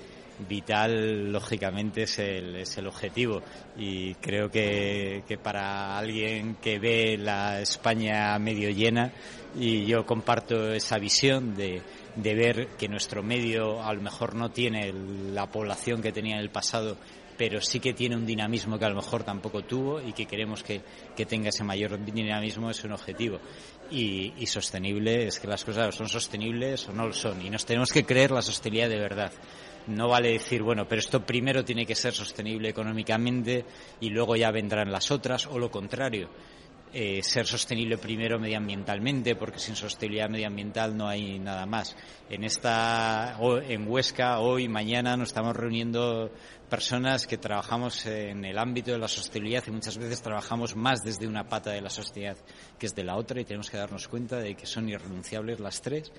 vital, lógicamente, es el, es el objetivo. Y creo que, que, para alguien que ve la España medio llena, y yo comparto esa visión de, de ver que nuestro medio a lo mejor no tiene la población que tenía en el pasado, pero sí que tiene un dinamismo que a lo mejor tampoco tuvo y que queremos que, que tenga ese mayor dinamismo es un objetivo. Y, y, sostenible es que las cosas son sostenibles o no lo son. Y nos tenemos que creer la sostenibilidad de verdad. No vale decir, bueno, pero esto primero tiene que ser sostenible económicamente y luego ya vendrán las otras, o lo contrario. Eh, ser sostenible primero medioambientalmente, porque sin sostenibilidad medioambiental no hay nada más. En esta, en Huesca, hoy, mañana, nos estamos reuniendo personas que trabajamos en el ámbito de la sostenibilidad y muchas veces trabajamos más desde una pata de la sostenibilidad que es de la otra y tenemos que darnos cuenta de que son irrenunciables las tres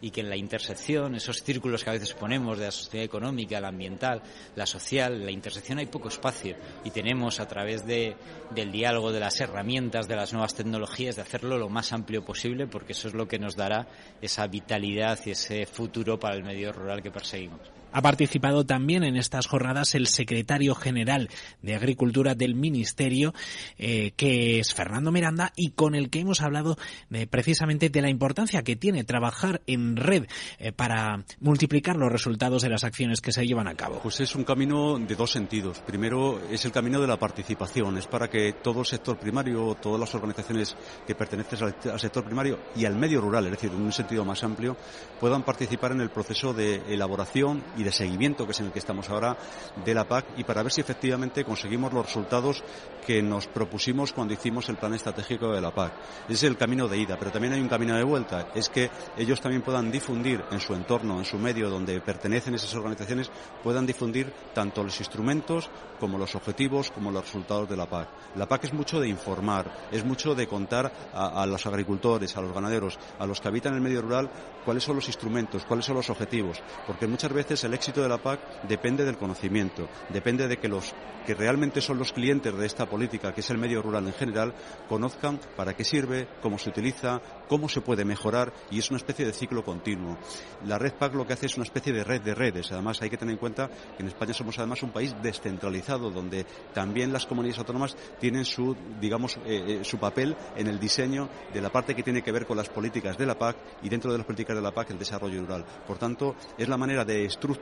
y que en la intersección, esos círculos que a veces ponemos de la sociedad económica, la ambiental, la social, la intersección hay poco espacio y tenemos a través de, del diálogo, de las herramientas, de las nuevas tecnologías, de hacerlo lo más amplio posible porque eso es lo que nos dará esa vitalidad y ese futuro para el medio rural que perseguimos. Ha participado también en estas jornadas el secretario general de Agricultura del Ministerio, eh, que es Fernando Miranda, y con el que hemos hablado eh, precisamente de la importancia que tiene trabajar en red eh, para multiplicar los resultados de las acciones que se llevan a cabo. Pues es un camino de dos sentidos. Primero es el camino de la participación, es para que todo el sector primario, todas las organizaciones que pertenecen al, sector primario y al medio rural, es decir, en un sentido más amplio, puedan participar en el proceso de elaboración y de seguimiento, que es en el que estamos ahora, de la PAC y para ver si efectivamente conseguimos los resultados que nos propusimos cuando hicimos el plan estratégico de la PAC. Ese es el camino de ida, pero también hay un camino de vuelta, es que ellos también puedan difundir en su entorno, en su medio donde pertenecen esas organizaciones, puedan difundir tanto los instrumentos como los objetivos, como los resultados de la PAC. La PAC es mucho de informar, es mucho de contar a, a los agricultores, a los ganaderos, a los que habitan el medio rural, cuáles son los instrumentos, cuáles son los objetivos, porque muchas veces el el éxito de la PAC depende del conocimiento, depende de que los que realmente son los clientes de esta política, que es el medio rural en general, conozcan para qué sirve, cómo se utiliza, cómo se puede mejorar y es una especie de ciclo continuo. La red PAC lo que hace es una especie de red de redes. Además, hay que tener en cuenta que en España somos además un país descentralizado, donde también las comunidades autónomas tienen su, digamos, eh, eh, su papel en el diseño de la parte que tiene que ver con las políticas de la PAC y dentro de las políticas de la PAC el desarrollo rural. Por tanto, es la manera de estructurar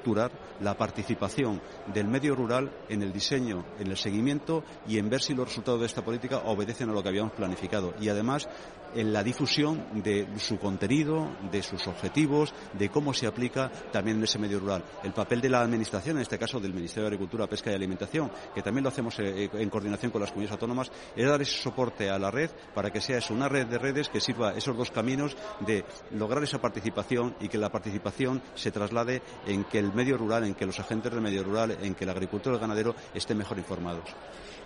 la participación del medio rural en el diseño, en el seguimiento y en ver si los resultados de esta política obedecen a lo que habíamos planificado. Y además, en la difusión de su contenido, de sus objetivos, de cómo se aplica también en ese medio rural. El papel de la Administración, en este caso del Ministerio de Agricultura, Pesca y Alimentación, que también lo hacemos eh, en coordinación con las comunidades autónomas, es dar ese soporte a la red para que sea eso, una red de redes que sirva esos dos caminos de lograr esa participación y que la participación se traslade en que el medio rural, en que los agentes del medio rural, en que el agricultor y el ganadero estén mejor informados.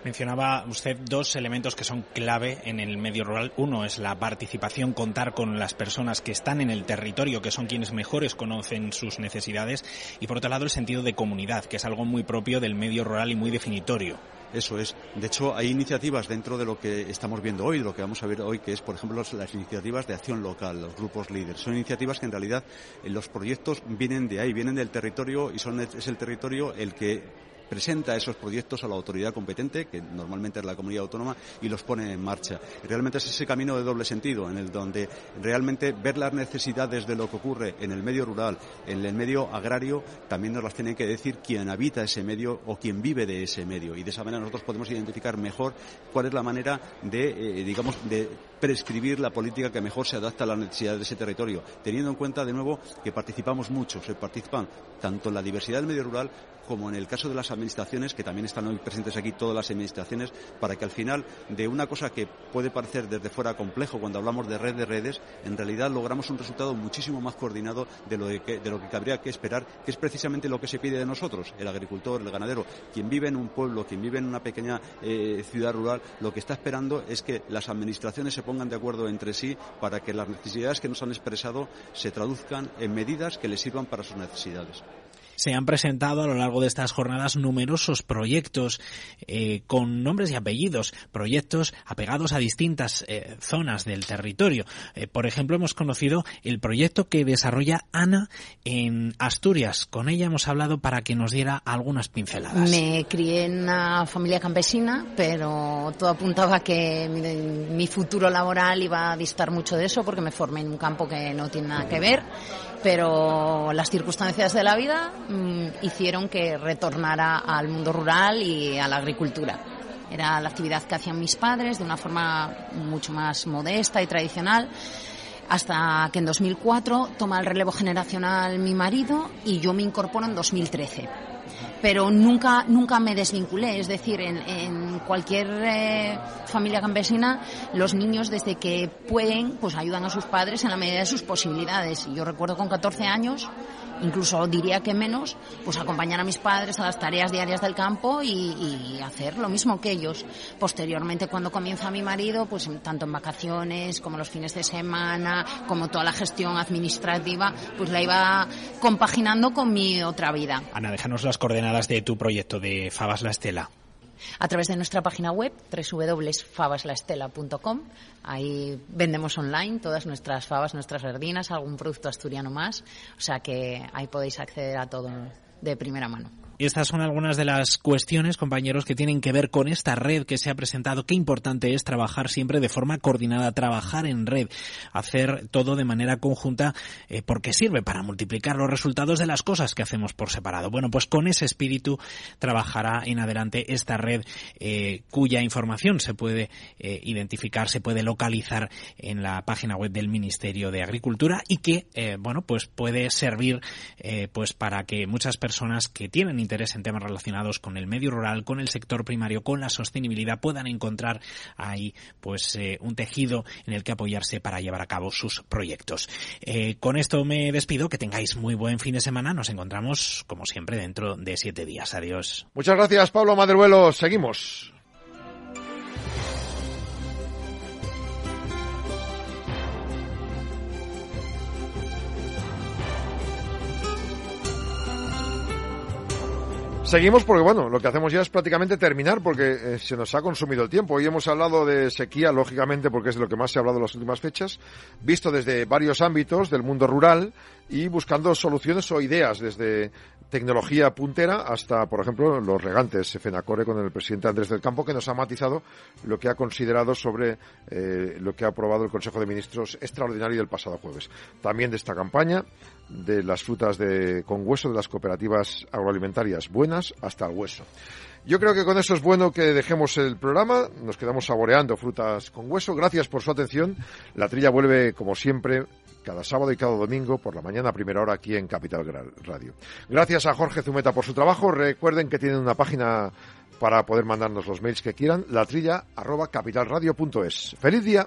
Mencionaba usted dos elementos que son clave en el medio rural. Uno es la participación, contar con las personas que están en el territorio, que son quienes mejores conocen sus necesidades. Y por otro lado, el sentido de comunidad, que es algo muy propio del medio rural y muy definitorio. Eso es. De hecho, hay iniciativas dentro de lo que estamos viendo hoy, de lo que vamos a ver hoy, que es, por ejemplo, las iniciativas de acción local, los grupos líderes. Son iniciativas que en realidad los proyectos vienen de ahí, vienen del territorio y son, es el territorio el que presenta esos proyectos a la autoridad competente, que normalmente es la comunidad autónoma, y los pone en marcha. Realmente es ese camino de doble sentido, en el donde realmente ver las necesidades de lo que ocurre en el medio rural, en el medio agrario, también nos las tiene que decir quien habita ese medio o quien vive de ese medio. Y de esa manera nosotros podemos identificar mejor cuál es la manera de, eh, digamos, de prescribir la política que mejor se adapta a las necesidades de ese territorio, teniendo en cuenta de nuevo que participamos mucho, se participan tanto en la diversidad del medio rural como en el caso de las administraciones, que también están hoy presentes aquí todas las administraciones, para que al final de una cosa que puede parecer desde fuera complejo cuando hablamos de red de redes, en realidad logramos un resultado muchísimo más coordinado de lo, que, de lo que cabría que esperar, que es precisamente lo que se pide de nosotros, el agricultor, el ganadero, quien vive en un pueblo, quien vive en una pequeña eh, ciudad rural, lo que está esperando es que las administraciones se pongan de acuerdo entre sí para que las necesidades que nos han expresado se traduzcan en medidas que les sirvan para sus necesidades se han presentado a lo largo de estas jornadas numerosos proyectos eh, con nombres y apellidos, proyectos apegados a distintas eh, zonas del territorio. Eh, por ejemplo, hemos conocido el proyecto que desarrolla Ana en Asturias. Con ella hemos hablado para que nos diera algunas pinceladas. Me crié en una familia campesina, pero todo apuntaba que mi, mi futuro laboral iba a distar mucho de eso porque me formé en un campo que no tiene nada que ver pero las circunstancias de la vida mm, hicieron que retornara al mundo rural y a la agricultura. Era la actividad que hacían mis padres de una forma mucho más modesta y tradicional hasta que en 2004 toma el relevo generacional mi marido y yo me incorporo en 2013 pero nunca, nunca me desvinculé. Es decir, en, cualquier eh, familia campesina, los niños desde que pueden, pues ayudan a sus padres en la medida de sus posibilidades. Yo recuerdo con 14 años incluso diría que menos, pues acompañar a mis padres a las tareas diarias del campo y, hacer lo mismo que ellos. Posteriormente, cuando comienza mi marido, pues tanto en vacaciones como los fines de semana, como toda la gestión administrativa, pues la iba compaginando con mi otra vida. Ana, déjanos las coordenadas de tu proyecto de Fabas la Estela a través de nuestra página web www.fabaslaestela.com. Ahí vendemos online todas nuestras fabas, nuestras sardinas, algún producto asturiano más. O sea que ahí podéis acceder a todo de primera mano. Estas son algunas de las cuestiones, compañeros, que tienen que ver con esta red que se ha presentado. Qué importante es trabajar siempre de forma coordinada, trabajar en red, hacer todo de manera conjunta, eh, porque sirve para multiplicar los resultados de las cosas que hacemos por separado. Bueno, pues con ese espíritu trabajará en adelante esta red eh, cuya información se puede eh, identificar, se puede localizar en la página web del Ministerio de Agricultura y que, bueno, pues puede servir pues para que muchas personas que tienen interés en temas relacionados con el medio rural, con el sector primario, con la sostenibilidad, puedan encontrar ahí pues eh, un tejido en el que apoyarse para llevar a cabo sus proyectos. Eh, con esto me despido, que tengáis muy buen fin de semana. Nos encontramos, como siempre, dentro de siete días. Adiós. Muchas gracias, Pablo Madruelo. Seguimos. Seguimos porque, bueno, lo que hacemos ya es prácticamente terminar porque eh, se nos ha consumido el tiempo. Hoy hemos hablado de sequía, lógicamente, porque es de lo que más se ha hablado en las últimas fechas, visto desde varios ámbitos del mundo rural y buscando soluciones o ideas desde tecnología puntera hasta, por ejemplo, los regantes FENACORE con el presidente Andrés del Campo, que nos ha matizado lo que ha considerado sobre eh, lo que ha aprobado el Consejo de Ministros extraordinario del pasado jueves. También de esta campaña de las frutas de, con hueso de las cooperativas agroalimentarias buenas hasta el hueso. Yo creo que con eso es bueno que dejemos el programa. Nos quedamos saboreando frutas con hueso. Gracias por su atención. La trilla vuelve, como siempre, cada sábado y cada domingo por la mañana a primera hora aquí en Capital Radio. Gracias a Jorge Zumeta por su trabajo. Recuerden que tienen una página para poder mandarnos los mails que quieran, latrilla arroba capitalradio.es. ¡Feliz día!